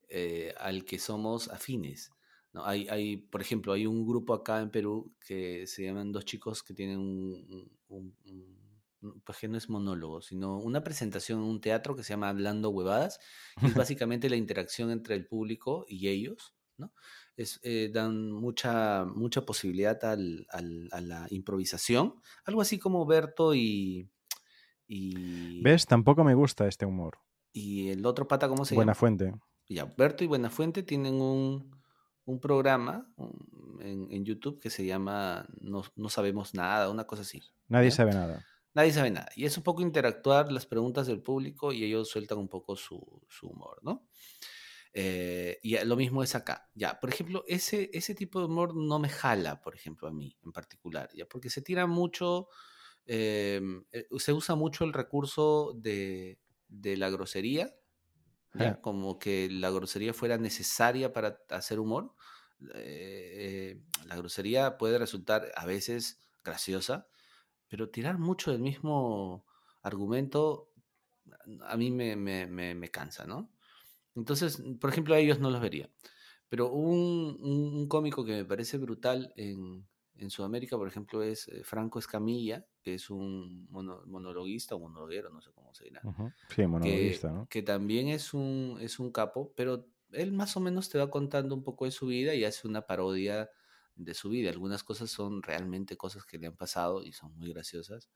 eh, al que somos afines. ¿no? Hay, hay, por ejemplo, hay un grupo acá en Perú que se llaman dos chicos que tienen un, un- un- un- pues que no es monólogo, sino una presentación en un teatro que se llama Hablando Huevadas, y es <laughs> básicamente la interacción entre el público y ellos, ¿no? Es, eh, dan mucha, mucha posibilidad al- al- a la improvisación, algo así como Berto y... y ¿Ves? Tampoco me gusta este humor. y el otro pata, ¿cómo se Buena llama? fuente. Ya, Berto y Buenafuente tienen un, un programa en, en YouTube que se llama no, No Sabemos Nada, una cosa así. Nadie ¿ya? sabe nada. Nadie sabe nada. Y es un poco interactuar las preguntas del público y ellos sueltan un poco su, su humor, ¿no? Eh, y lo mismo es acá. Ya, por ejemplo, ese, ese tipo de humor no me jala, por ejemplo, a mí en particular, ya, porque se tira mucho, eh, eh, se usa mucho el recurso de, de la grosería, como que la grosería fuera necesaria para hacer humor. Eh, eh, la grosería puede resultar a veces graciosa, pero tirar mucho del mismo argumento a mí me, me- me- me cansa, ¿no? Entonces, por ejemplo, a ellos no los vería. Pero un, un- un cómico que me parece brutal en, en Sudamérica, por ejemplo, es eh, Franco Escamilla, que es un mono- monologuista o monologuero, no sé cómo se dirá Ujú. Sí, que, monologuista, ¿no? que también es un, es un capo, pero él más o menos te va contando un poco de su vida y hace una parodia de su vida. Algunas cosas son realmente cosas que le han pasado y son muy graciosas.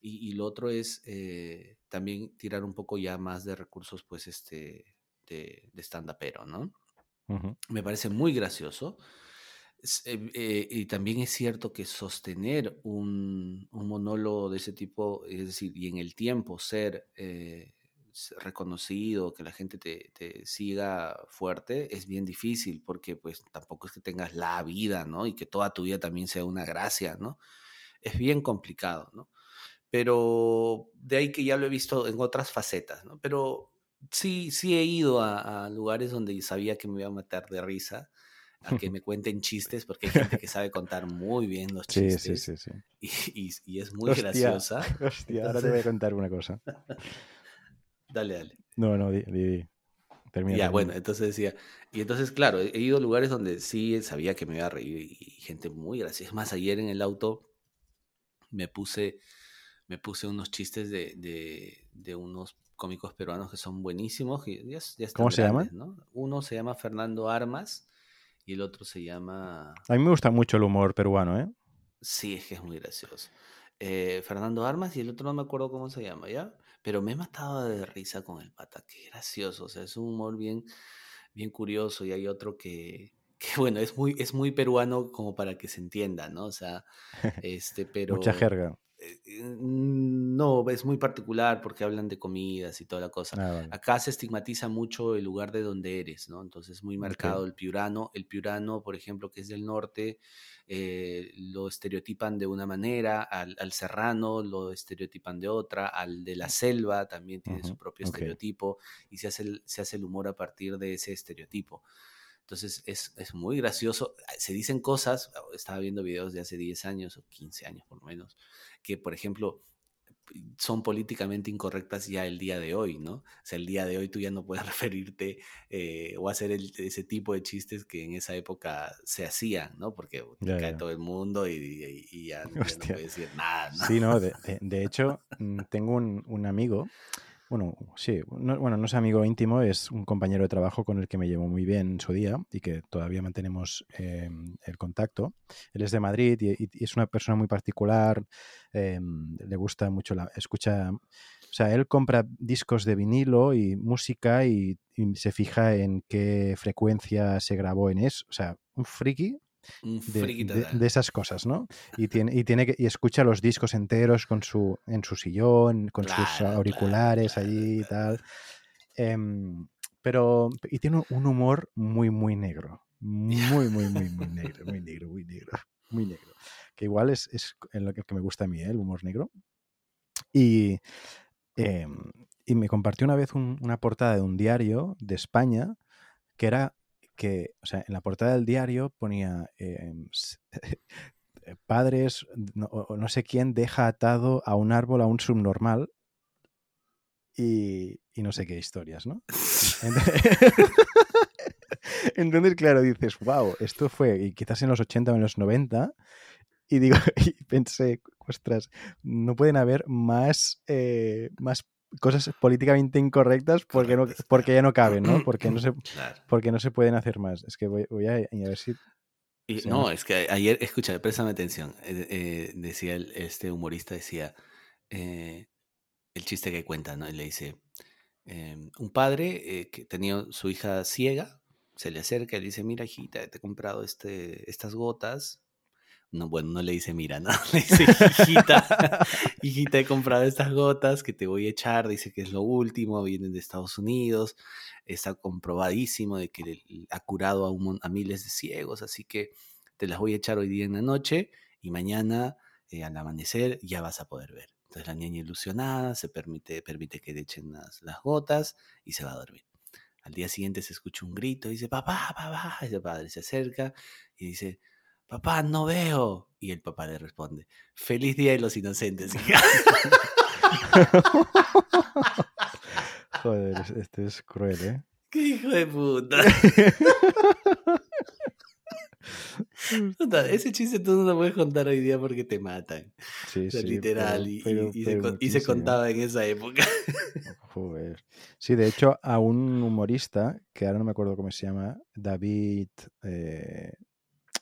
Y, y lo otro es eh, también tirar un poco ya más de recursos, pues, este, de, de stand-upero, ¿no? Ujú. me parece muy gracioso. Eh, eh, y también es cierto que sostener un, un monólogo de ese tipo, es decir, y en el tiempo ser eh, reconocido, que la gente te, te siga fuerte, es bien difícil, porque pues tampoco es que tengas la vida, ¿no? Y que toda tu vida también sea una gracia, ¿no? Es bien complicado, ¿no? Pero de ahí que ya lo he visto en otras facetas, ¿no? Pero sí, sí he ido a, a lugares donde sabía que me iba a matar de risa, a que <laughs> me cuenten chistes, porque hay gente que sabe contar muy bien los chistes sí, sí, sí. <laughs> Y, y- y es muy Hostia, graciosa. <laughs> Hostia, ahora te voy a contar una cosa. Dale, dale. No, no, di, di. Termina. Ya, termina. bueno, entonces decía, y entonces, claro, he he ido a lugares donde sí sabía que me iba a reír y gente muy graciosa. Es más, ayer en el auto me puse, me puse unos chistes de, de, de unos cómicos peruanos que son buenísimos. y ya, ya ¿Cómo se llaman? ¿no? Uno se llama Fernando Armas y el otro se llama... A mí me gusta mucho el humor peruano, ¿eh? Sí, es que es muy gracioso. Eh, Fernando Armas y el otro no me acuerdo cómo se llama, ¿ya? Pero me he matado de risa con el pata, qué gracioso, o sea, es un humor bien, bien curioso y hay otro que, que, <laughs> bueno, es muy, es muy peruano como para que se entienda, ¿no? O sea, este, <laughs> pero... Mucha jerga. Eh, eh, No, es muy particular porque hablan de comidas y toda la cosa. Ah, vale. Acá se estigmatiza mucho el lugar de donde eres, ¿no? Entonces, muy marcado el piurano. El piurano, por ejemplo, que es del norte, eh, lo estereotipan de una manera, al, al serrano lo estereotipan de otra, al de la selva también tiene su propio estereotipo y se hace, el, se hace el humor a partir de ese estereotipo. Entonces es, es muy gracioso. Se dicen cosas, estaba viendo videos de hace 10 años o 15 años por lo menos, que por ejemplo son políticamente incorrectas ya el día de hoy, ¿no? O sea, el día de hoy tú ya no puedes <laughs> referirte eh, o hacer el- ese tipo de chistes que en esa época se hacían, ¿no? Porque te Ya, cae ya. todo el mundo y, y- y ya, <laughs> ya no puedes decir nada, ¿no? Sí, no, de, <laughs> de- de hecho, mm, tengo un, un amigo, bueno, sí, no, bueno, no es amigo íntimo, es un compañero de trabajo con el que me llevo muy bien en su día y que todavía mantenemos eh, el contacto. Él es de Madrid y, es una persona muy particular, eh, le gusta mucho la, escucha, o sea, él compra discos de vinilo y música y, y se fija en qué frecuencia se grabó en eso, o sea, un friki de, esas cosas, ¿no? Y tiene, y tiene que, y escucha los discos enteros con su, en su sillón, con sus auriculares claro, allí y tal. Em, pero, y tiene un humor muy, muy negro. Muy, muy, muy, muy negro, muy negro, muy negro, muy negro. Que igual es, es en lo que que me gusta a mí, ¿eh? el humor negro. Y, em, y me compartió una vez un- una portada de un diario de España que era que, o sea, en la portada del diario ponía em, <laughs> padres, no, no sé quién, deja atado a un árbol a un subnormal y, y no sé qué historias, ¿no? Ent- <laughs> Entonces, claro, dices, wow, esto fue y quizás en los 80 o en los 90, y digo, <laughs> pensé, ostras, no pueden haber más, eh, más cosas políticamente incorrectas porque, no, porque ya no caben, ¿no? <clears throat> Porque no, se, porque no se pueden hacer más. Es que voy, voy a, a ver si... Y ¿no? es que ayer, escucha, préstame atención. eh, eh, decía el- este humorista, decía eh, el chiste que cuenta, ¿no? Y le dice, em, un padre eh, que tenía su hija ciega, se le acerca y le dice, mira, hijita, te he comprado este, estas gotas. No, bueno, no le dice mira, ¿no? <laughs> Le dice, hijita, <laughs> hijita, he comprado estas gotas que te voy a echar, dice que es lo último, vienen de Estados Unidos, está comprobadísimo de que ha curado a, un a miles de ciegos, así que te las voy a echar hoy día en la noche y mañana eh, al amanecer ya vas a poder ver. Entonces la niña ilusionada se permite, permite que le echen las, las gotas y se va a dormir. Al día siguiente se escucha un grito y dice, papá, papá, y el padre se acerca y dice, papá, no veo. Y el papá le responde, feliz día de los inocentes. hija". <laughs> Joder, es- este es cruel, ¿eh? ¡Qué hijo de puta! <laughs> Ese chiste tú no lo puedes contar hoy día porque te matan. Sí, O sea, sí, literal. pero- y- y- pero- y, se, y contaba en esa época. Joder. Sí, de hecho, a un humorista, que ahora no me acuerdo cómo se llama, David, eh,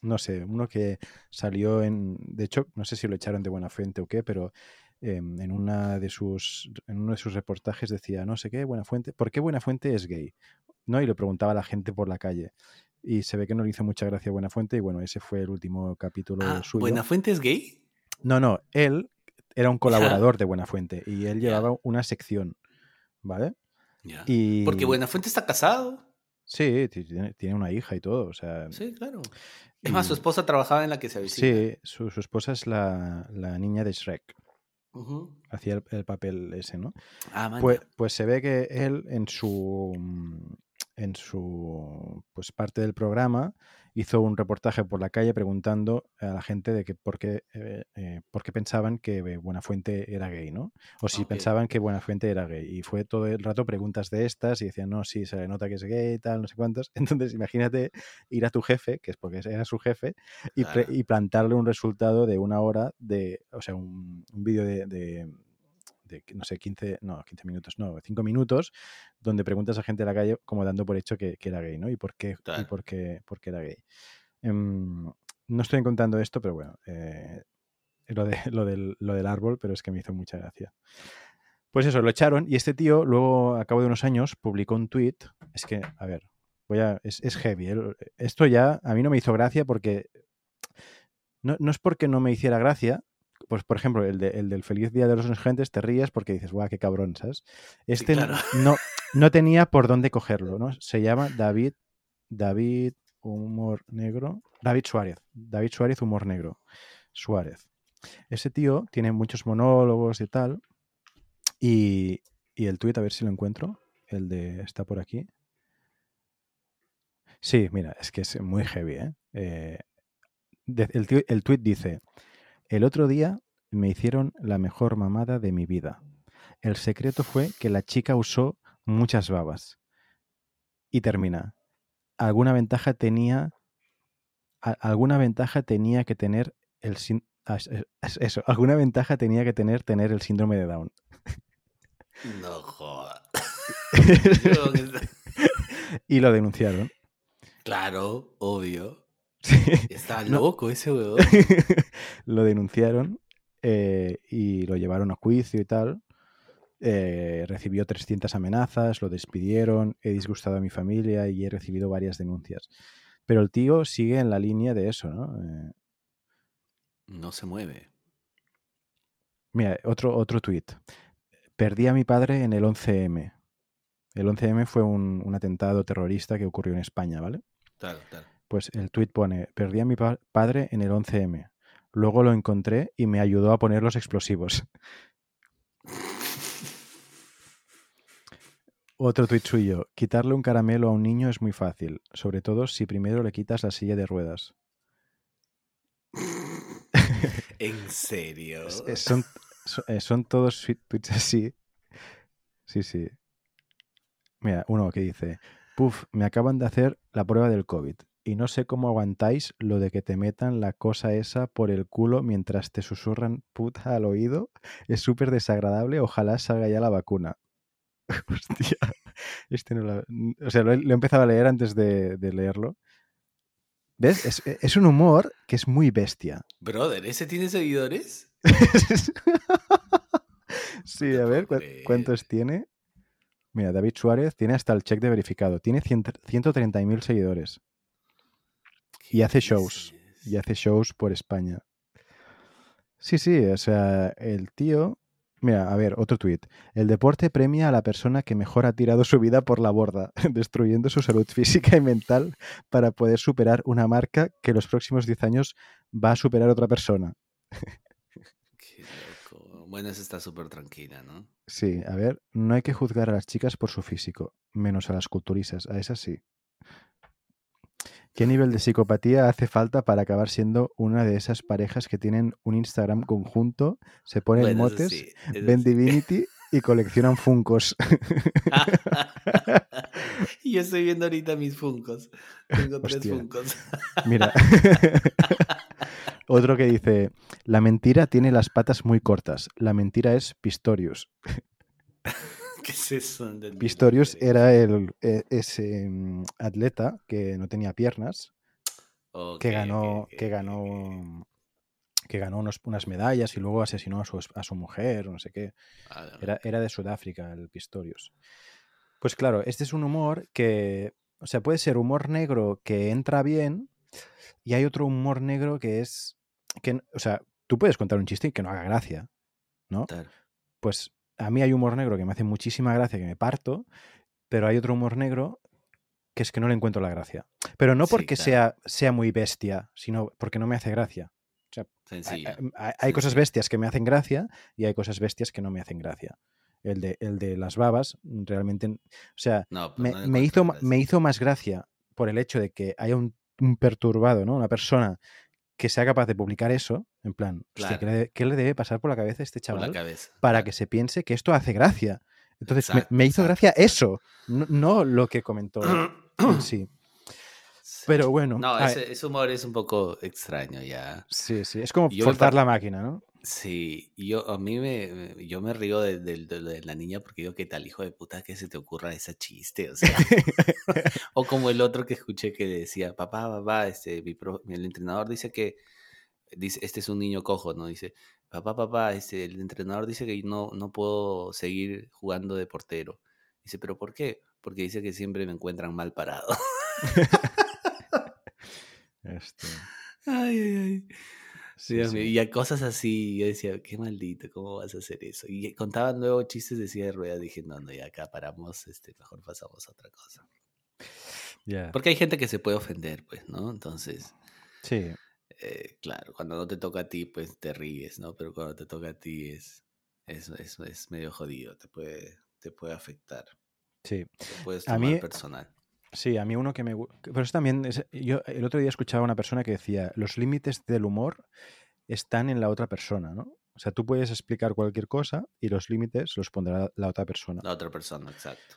no sé, uno que salió en, de hecho, no sé si lo echaron de buena fuente o qué, pero em, en una de sus, en uno de sus reportajes decía, no sé qué, buena fuente, ¿por qué buena fuente es gay? ¿No? Y le preguntaba a la gente por la calle. Y se ve que no le hizo mucha gracia a Buenafuente y bueno, ese fue el último capítulo Ah, suyo. ¿Buenafuente es gay? No, no, él era un <laughs> colaborador de Buenafuente y él llevaba una sección, ¿vale? Ya. Y... Porque Buenafuente está casado. Sí, ti- tiene, una hija y todo, o sea... Sí, claro. Es más, su esposa trabajaba en la que se avecina. Sí, su, su esposa es la, la niña de Shrek, hacía el, el papel ese, ¿no? Ah, man, Pues, pues se ve que él en su en su pues parte del programa hizo un reportaje por la calle preguntando a la gente de que por qué, eh, eh, por qué pensaban que Buenafuente era gay, ¿no? O si pensaban que Buenafuente era gay. Y fue todo el rato preguntas de estas y decían, no, sí, se le nota que es gay, tal, no sé cuántos. <laughs> Entonces imagínate ir a tu jefe, que es porque era su jefe, y, Claro. y plantarle un resultado de una hora de, o sea, un, un vídeo de, de, de, no sé, 15, no, 15 minutos, no, 5 minutos, donde preguntas a gente de la calle como dando por hecho que, que era gay, ¿no? Y por qué, y por qué, por qué era gay. Em, no estoy contando esto, pero bueno, eh, lo, de, lo, del, lo del árbol, pero es que me hizo mucha gracia. Pues eso, lo echaron y este tío luego, a cabo de unos años, publicó un tweet. Es que, a ver, voy a, es, es heavy. ¿eh? Esto ya a mí no me hizo gracia porque... No, no es porque no me hiciera gracia, pues por ejemplo, el, de- el del feliz día de los inocentes te ríes porque dices, guau, qué cabrón, ¿sabes? Este claro. no, no <laughs> tenía por dónde cogerlo, ¿no? Se llama David, David Humor Negro, David Suárez, David Suárez Humor Negro, Suárez. Ese tío tiene muchos monólogos y tal, y, y el tuit, a ver si lo encuentro, el de, está por aquí. Sí, mira, es que es muy heavy, ¿eh? Eh, de- el, el tuit dice, el otro día me hicieron la mejor mamada de mi vida. El secreto fue que la chica usó muchas babas. Y termina. Alguna ventaja tenía. a- alguna ventaja tenía que tener el ah, es- eso. <laughs> Alguna ventaja tenía que tener tener el síndrome de Down. No joda. <laughs> <laughs> y lo denunciaron. claro, obvio. Sí. Está No. loco ese weón. <laughs> lo denunciaron eh, y lo llevaron a juicio y tal. Eh, recibió 300 amenazas, lo despidieron, he disgustado a mi familia y he recibido varias denuncias. Pero el tío sigue en la línea de eso, ¿no? Eh, No se mueve. mira, otro, otro tuit. Perdí a mi padre en el 11M. El 11M fue un, un atentado terrorista que ocurrió en España, ¿vale? Claro, claro. Pues el tuit pone, perdí a mi pa- padre en el 11M. Luego lo encontré y me ayudó a poner los explosivos. Otro tuit suyo, quitarle un caramelo a un niño es muy fácil, sobre todo si primero le quitas la silla de ruedas. <laughs> ¿En serio? Son, so- eh, son todos tweets así. Sí, sí. Mira, uno que dice, puf, me acaban de hacer la prueba del COVID y no sé cómo aguantáis lo de que te metan la cosa esa por el culo mientras te susurran puta al oído. Es súper desagradable, ojalá salga ya la vacuna. <laughs> Hostia, este no la- O sea, lo he, lo he empezado a leer antes de, de leerlo. ¿Ves? Es, es un humor que es muy bestia. Brother, ¿ese tiene seguidores? <laughs> sí, a ver, puedo ¿cu- creer. ¿cuántos tiene? Mira, David Suárez tiene hasta el check de verificado. Tiene 100 130.000 seguidores. Y ¿Qué hace shows. Y hace shows por España. Sí, sí, o sea, el tío... Mira, a ver, otro tuit. El deporte premia a la persona que mejor ha tirado su vida por la borda, <laughs> destruyendo su salud física y mental para poder superar una marca que los próximos 10 años va a superar otra persona. Qué loco. Bueno, esa está súper tranquila, ¿no? Sí, a ver, no hay que juzgar a las chicas por su físico, menos a las culturistas, a esas sí. ¿Qué nivel de psicopatía hace falta para acabar siendo una de esas parejas que tienen un Instagram conjunto, se ponen Bueno, motes, sí, ven sí. Divinity y coleccionan Funcos? <laughs> yo estoy viendo ahorita mis funcos. Tengo tres funcos. Mira. <laughs> Otro que dice, la mentira tiene las patas muy cortas, la mentira es Pistorius. ¿Qué es eso? Pistorius era el, e- ese mm, atleta que no tenía piernas, que ganó, que ganó, ok. que ganó unos- unas medallas y luego asesinó a su, a su mujer, no sé qué. Ah. Era, era de Sudáfrica el Pistorius. Pues claro, este es un humor que, o sea, puede ser humor negro que entra bien y hay otro humor negro que es, que, o sea, tú puedes contar un chiste y que no haga gracia, ¿no? Pues a mí hay humor negro que me hace muchísima gracia, que me parto, pero hay otro humor negro que es que no le encuentro la gracia. Pero no Sí, porque claro. sea, sea muy bestia, sino porque no me hace gracia. Hay, Sencillo. hay- hay cosas bestias que me hacen gracia y hay cosas bestias que no me hacen gracia. El de, el de las babas, mm, realmente, o sea, No, pues me, no me hizo, me hizo más gracia por el hecho de que haya un, un perturbado, ¿no? Una persona que sea capaz de publicar eso, en plan, hostia, ¿qué, le, qué le debe pasar por la cabeza a este chaval cabeza. para claro. que se piense que esto hace gracia? Entonces, me- Exacto, me, hizo exacto, gracia eso, no, no lo que comentó en <clears throat> sí. Pero bueno, No, a- ese, ese humor es un poco extraño ya. sí, sí, es como Yo forzar la máquina, ¿no? Sí, yo a mí me, me- yo me río de, de- de- de la niña porque digo, ¿qué tal, hijo de puta, que se te ocurra ese chiste? O sea, <laughs> o como el otro que escuché que decía, papá, papá, este, mi pro- el entrenador dice que, dice, este es un niño cojo, ¿no? Dice, papá, papá, este, el entrenador dice que no, no puedo seguir jugando de portero. Dice, ¿pero por qué? Porque dice que siempre me encuentran mal parado. <laughs> Este, <laughs> Ay, ay, ay. Sí, sí. Y a cosas así, yo decía, qué maldito, ¿cómo vas a hacer eso? Y contaban nuevos chistes de silla de ruedas, dije, no, no, ya acá paramos, este, mejor pasamos a otra cosa. Ya. Porque hay gente que se puede ofender, pues, ¿no? Entonces, Sí, eh, claro, cuando no te toca a ti, pues te ríes, ¿no? Pero cuando te toca a ti es, es, es, es medio jodido, te puede, te puede afectar, sí. te puedes A tomar mí- personal. Sí, a mí uno que me... gu- Pero eso también... es- yo el otro día escuchaba a una persona que decía, los límites del humor están en la otra persona, ¿no? O sea, tú puedes explicar cualquier cosa y los límites los pondrá la otra persona. La otra persona, exacto.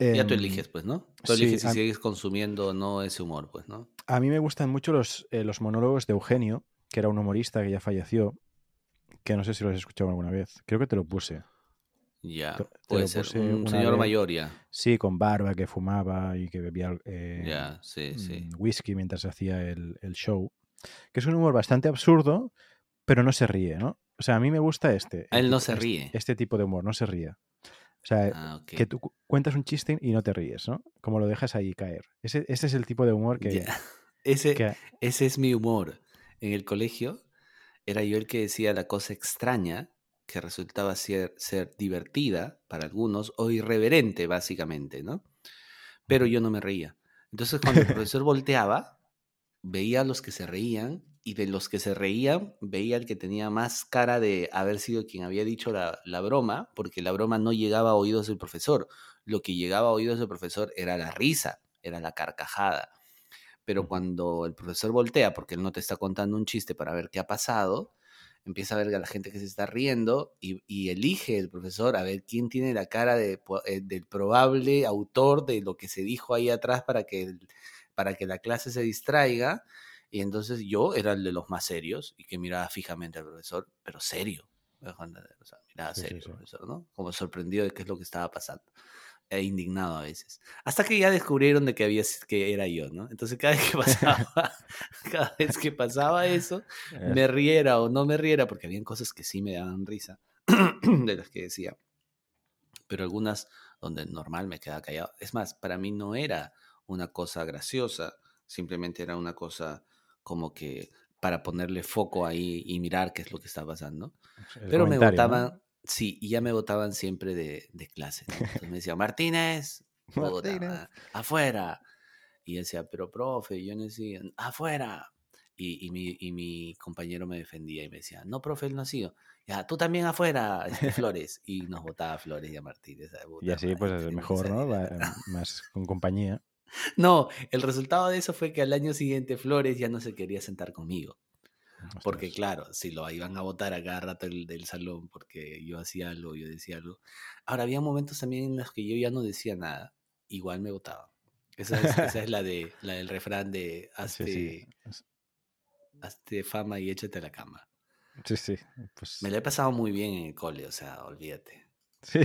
Ya tú Em, eliges, pues, ¿no? Tú sí, eliges si a- sigues consumiendo o no ese humor, pues, ¿no? A mí me gustan mucho los, eh, los monólogos de Eugenio, que era un humorista que ya falleció, que no sé si lo has escuchado alguna vez. Creo que te lo puse. Ya, Te- te puede lo ser. Un señor vez. mayor ya. Sí, con barba, que fumaba y que bebía eh, Ya, sí, sí. mm, whisky mientras hacía el, el show. Que es un humor bastante absurdo, pero no se ríe, ¿no? O sea, a mí me gusta este. Él no se este- ríe. Este tipo de humor, no se ríe. O sea, Ah, ok. que tú cu- cuentas un chiste y no te ríes, ¿no? Como lo dejas ahí caer. Ese, ese es el tipo de humor que... Ya. <laughs> Ese, que- ese es mi humor. En el colegio era yo el que decía la cosa extraña que resultaba ser, ser divertida para algunos o irreverente, básicamente, ¿no? Pero yo no me reía. Entonces, cuando el <laughs> profesor volteaba, veía a los que se reían y de los que se reían, veía al que tenía más cara de haber sido quien había dicho la, la broma, porque la broma no llegaba a oídos del profesor. Lo que llegaba a oídos del profesor era la risa, era la carcajada. Pero cuando el profesor voltea, porque él no te está contando un chiste para ver qué ha pasado, empieza a ver a la gente que se está riendo y, y elige el profesor a ver quién tiene la cara de, eh, del probable autor de lo que se dijo ahí atrás para que, el- para que la clase se distraiga. Y entonces yo era el de los más serios y que miraba fijamente al profesor, pero serio. O sea, miraba Sí, sí, serio, sí. profesor, ¿no? Como sorprendido de qué es lo que estaba pasando. E indignado a veces. Hasta que ya descubrieron de que había que era yo, ¿no? Entonces cada vez que <laughs> pasaba, cada vez que pasaba eso, me riera o no me riera, porque habían cosas que sí me daban risa, <clears throat> de las que decía, pero algunas donde normal me quedaba callado. Es más, para mí no era una cosa graciosa, simplemente era una cosa como que para ponerle foco ahí y mirar qué es lo que está pasando. el Pero me ¿no? Sí, y ya me votaban siempre de, de clase. ¿no? Entonces me decían, Martínez, <laughs> afuera. Y decía, pero profe, yo no decía, afuera. Y, y mi, y mi compañero me defendía y me decía, no, profe, él no ha sido. Ya, tú también afuera, este, Flores. Y nos votaba Flores y a Martínez. Y así, pues es mejor, ¿no? Más con compañía. <laughs> No, el resultado de eso fue que al año siguiente Flores ya no se quería sentar conmigo. Porque claro, si lo iban a votar a cada rato del, del salón porque yo hacía algo, yo decía algo. Ahora, había momentos también en los que yo ya no decía nada, igual me votaban. Esa es, esa es la, de, la del refrán de <laughs> hazte, sí. Hazte fama y échate a la cama. Sí, sí. Pues, Me la he pasado muy bien en el cole, o sea, olvídate. <laughs> sí.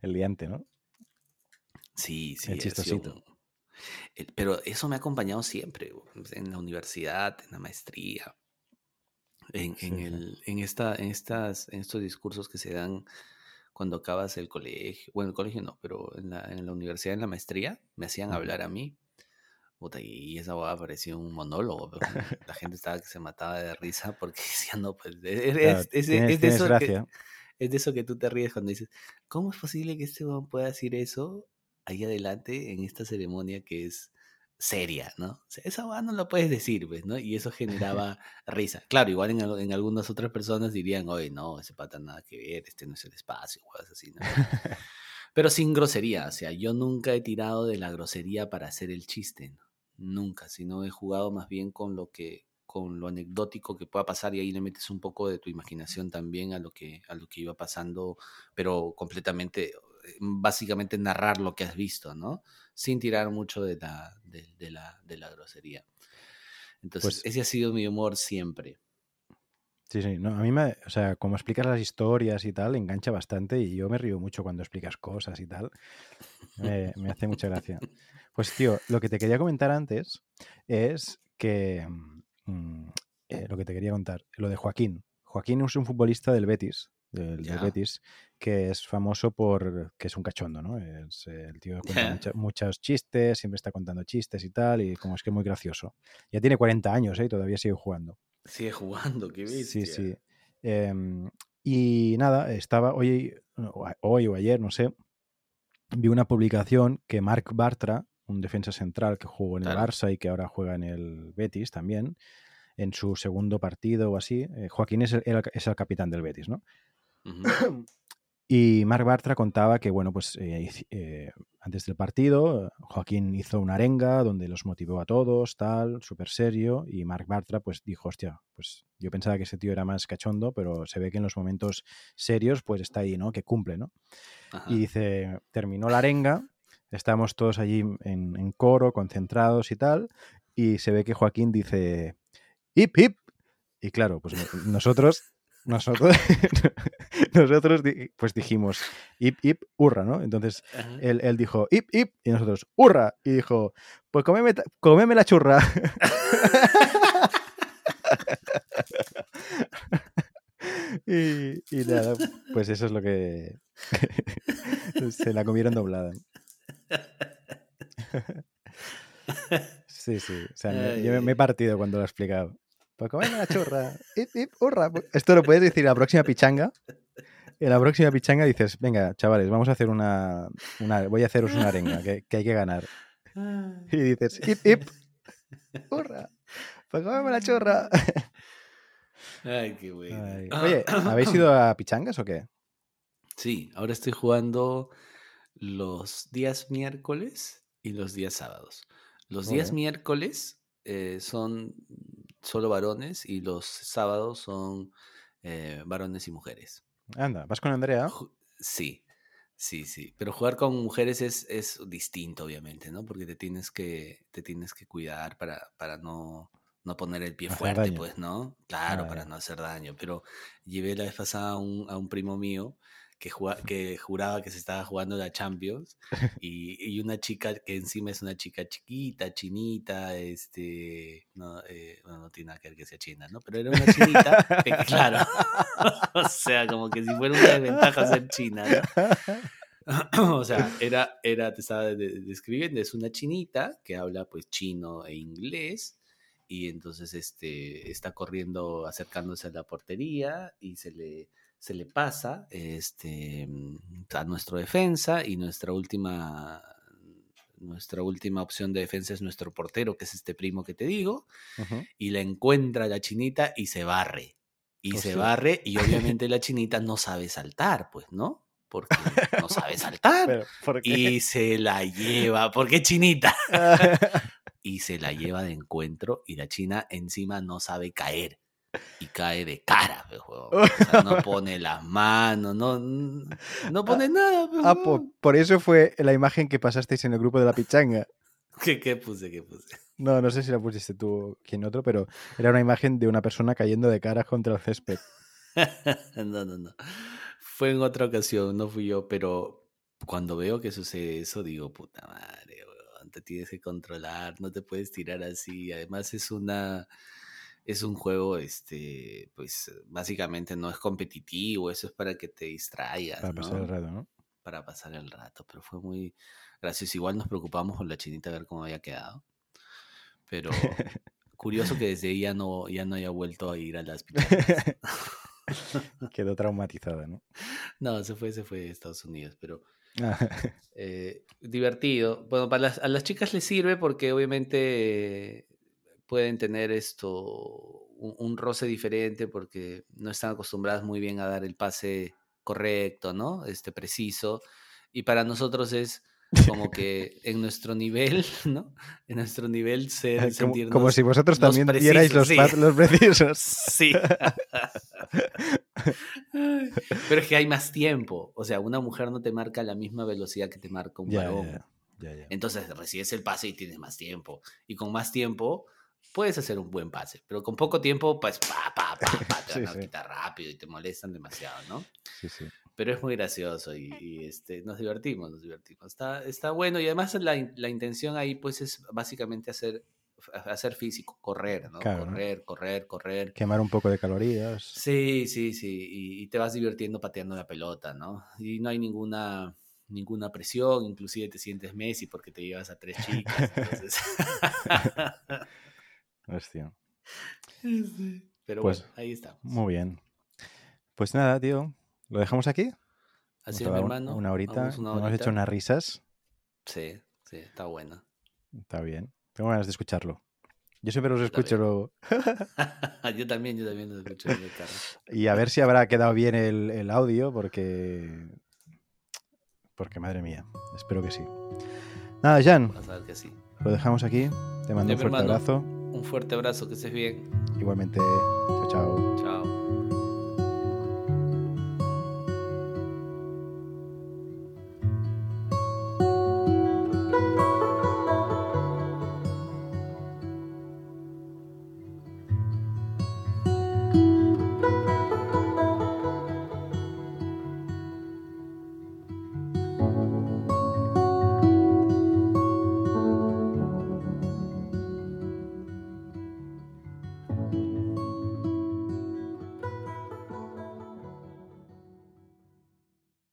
El liante, ¿no? Sí, sí, El chistosito. pero eso me ha acompañado siempre, en la universidad, en la maestría, en, en el, en, esta, en, estas, en estos discursos que se dan cuando acabas el colegio, bueno, el colegio no, pero en la, en la universidad, en la maestría, me hacían hablar a mí. Puta, y esa boda parecía un monólogo, pero la gente estaba que se mataba de risa porque <laughs> decía, no, pues, es, Claro, es- es- tienes, es de eso que, es de eso que tú te ríes cuando dices, ¿cómo es posible que este pueda decir eso ahí adelante en esta ceremonia que es seria, ¿no? O sea, esa weá no lo puedes decir, pues, ¿no? Y eso <laughs> generaba risa. Claro, igual en, en algunas otras personas dirían, oye, no, ese pata nada que ver, este no es el espacio, weas así, ¿no? <laughs> Pero sin grosería, o sea, yo nunca he tirado de la grosería para hacer el chiste, ¿no? Nunca, sino he jugado más bien con lo que con lo anecdótico que pueda pasar y ahí le metes un poco de tu imaginación también a lo que a lo que iba pasando, pero completamente básicamente narrar lo que has visto, ¿no? Sin tirar mucho de la de, de la de la grosería. Entonces, Pues- ese ha sido mi humor siempre. Sí, sí. No, a mí me, o sea, como explicas las historias y tal, engancha bastante y yo me río mucho cuando explicas cosas y tal. Me, me hace mucha gracia. Pues tío, lo que te quería comentar antes es que mm, eh, lo que te quería contar, lo de Joaquín. Joaquín es un futbolista del Betis, del. Betis, que es famoso por que es un cachondo, ¿no? Es, el tío cuenta Ya. <laughs> mucha- muchos chistes, siempre está contando chistes y tal, y como es que es muy gracioso. Ya tiene 40 años, ¿eh? Y todavía sigue jugando. Sigue jugando, qué bestia. Sí, sí. Em, y nada, estaba hoy, hoy o ayer, no sé, vi una publicación que Marc Bartra, un defensa central que jugó en el Claro. Barça y que ahora juega en el Betis también, en su segundo partido o así, eh, Joaquín es el, el- es el capitán del Betis, ¿no? <clears throat> Y Marc Bartra contaba que, bueno, pues eh, eh, antes del partido, Joaquín hizo una arenga donde los motivó a todos, tal, súper serio, y Marc Bartra pues dijo, hostia, pues yo pensaba que ese tío era más cachondo, pero se ve que en los momentos serios pues está ahí, ¿no? Que cumple, ¿no? Ajá. Y dice, terminó la arenga, estamos todos allí en, en coro, concentrados y tal, y se ve que Joaquín dice, hip, hip. Y claro, pues no- nosotros, nosotros, <laughs> nosotros pues dijimos, hip, hip, hurra, ¿no? Entonces él, él dijo, hip, hip, y nosotros, hurra. Y dijo, pues comeme, comeme la churra. <laughs> y, y nada, pues eso es lo que <laughs> se la comieron doblada. Sí, sí. O sea, yo me, me he partido cuando lo he explicado. Para comerme la churra. Ip, ip, hurra. Esto lo puedes decir en la próxima pichanga. En la próxima pichanga dices, venga, chavales, vamos a hacer una. una- voy a haceros una arenga que, que hay que ganar. Y dices, ip, ip, hurra. Para comerme la churra. Ay, qué bueno. Ay. Oye, ¿habéis ido a pichangas o qué? Sí, ahora estoy jugando los días miércoles y los días sábados. Los días Ole. miércoles eh, son solo varones y los sábados son eh, varones y mujeres. Anda, ¿vas con Andrea? Sí, sí, sí. Pero jugar con mujeres es, es distinto, obviamente, ¿no? Porque te tienes que, te tienes que cuidar para, para no, no poner el pie Hacer fuerte, daño. pues, ¿no? Claro, Ah, para no hacer daño. Pero llevé la vez pasada a un, a un primo mío que, jua- que juraba que se estaba jugando la Champions <laughs> y, y una chica que encima es una chica chiquita, chinita, este, no, eh, bueno, no tiene nada que ver que sea china, ¿no? Pero era una chinita, pe- <laughs> claro, <laughs> o sea, como que si fuera una desventaja ser china, ¿no? <clears throat> o sea, era, era, te estaba de- de- describiendo, es una chinita que habla pues chino e inglés y entonces este, está corriendo, acercándose a la portería y se le, se le pasa este, a nuestro defensa y nuestra última, nuestra última opción de defensa es nuestro portero, que es este primo que te digo, y la encuentra la chinita y se barre. Y se Hostia. barre y <laughs> obviamente la chinita no sabe saltar, pues, ¿no? Porque no sabe <laughs> saltar. Y se la lleva, porque chinita. <laughs> Y se la lleva de encuentro y la china encima no sabe caer. Y cae de cara, pues, <laughs> huevón. O sea, no pone las manos, no, no pone nada. pues, Ah, po- huevón. por eso fue la imagen que pasasteis en el grupo de la pichanga. <laughs> ¿Qué, qué puse, qué puse? No, no sé si la pusiste tú o quién otro, pero era una imagen de una persona cayendo de cara contra el césped. <laughs> no, no, no. Fue en otra ocasión, no fui yo, pero cuando veo que sucede eso, digo, puta madre, weón, te tienes que controlar, no te puedes tirar así. Además es una, es un juego, este, pues básicamente no es competitivo, eso es para que te distraigas, Para pasar el rato, ¿no? Para pasar el rato, pero fue muy gracioso. Igual nos preocupamos por la chinita a ver cómo había quedado, pero <laughs> curioso que desde ahí ya no, ya no haya vuelto a ir a las pichangas. <laughs> Quedó traumatizada, ¿no? No, se fue, se fue a Estados Unidos, pero <laughs> eh, divertido. Bueno, para las, a las chicas les sirve porque obviamente pueden tener esto, un, un roce diferente porque no están acostumbradas muy bien a dar el pase correcto, ¿no? Este preciso. Y para nosotros es como que en nuestro nivel, <laughs> ¿no? En nuestro nivel ser, como, sentirnos como si vosotros los también los, precisos, pa- sí. los precisos. Sí. <laughs> Pero es que hay más tiempo. O sea, una mujer no te marca la misma velocidad que te marca un varón. ya, ya, ya. Entonces recibes el pase y tienes más tiempo. Y con más tiempo puedes hacer un buen pase. Pero con poco tiempo, pues, pa, pa, pa, pa, <laughs> te van a sí. quitar rápido y te molestan demasiado, ¿no? Sí, sí. Pero es muy gracioso y, y, este, nos divertimos, nos divertimos. Está, está bueno y además la, la intención ahí, pues, es básicamente hacer, hacer físico, correr, ¿no? Claro, ¿no? correr, correr, correr. Quemar un poco de calorías. Sí, sí, sí. Y, y te vas divirtiendo pateando la pelota, ¿no? Y no hay ninguna ninguna presión, inclusive te sientes Messi porque te llevas a tres chicas. <laughs> entonces- <laughs> Hostia. Sí. Pero Pues, bueno, ahí estamos. Muy bien. Pues nada, tío. ¿Lo dejamos aquí? Así Hemos es, mi hermano. Una horita. Una Hemos horita. hecho unas risas. Sí, sí, está bueno. Está bien. Tengo ganas de escucharlo. Yo siempre los escucho luego. <laughs> yo también, yo también lo escucho en el carro. <laughs> Y a ver si habrá quedado bien el, el audio, porque. Porque madre mía. Espero que sí. Nada, Jan, Vas a ver que sí. lo dejamos aquí. Te mando un fuerte hermano. abrazo. Un fuerte abrazo, que estés bien. Igualmente, chao, chao. Chao.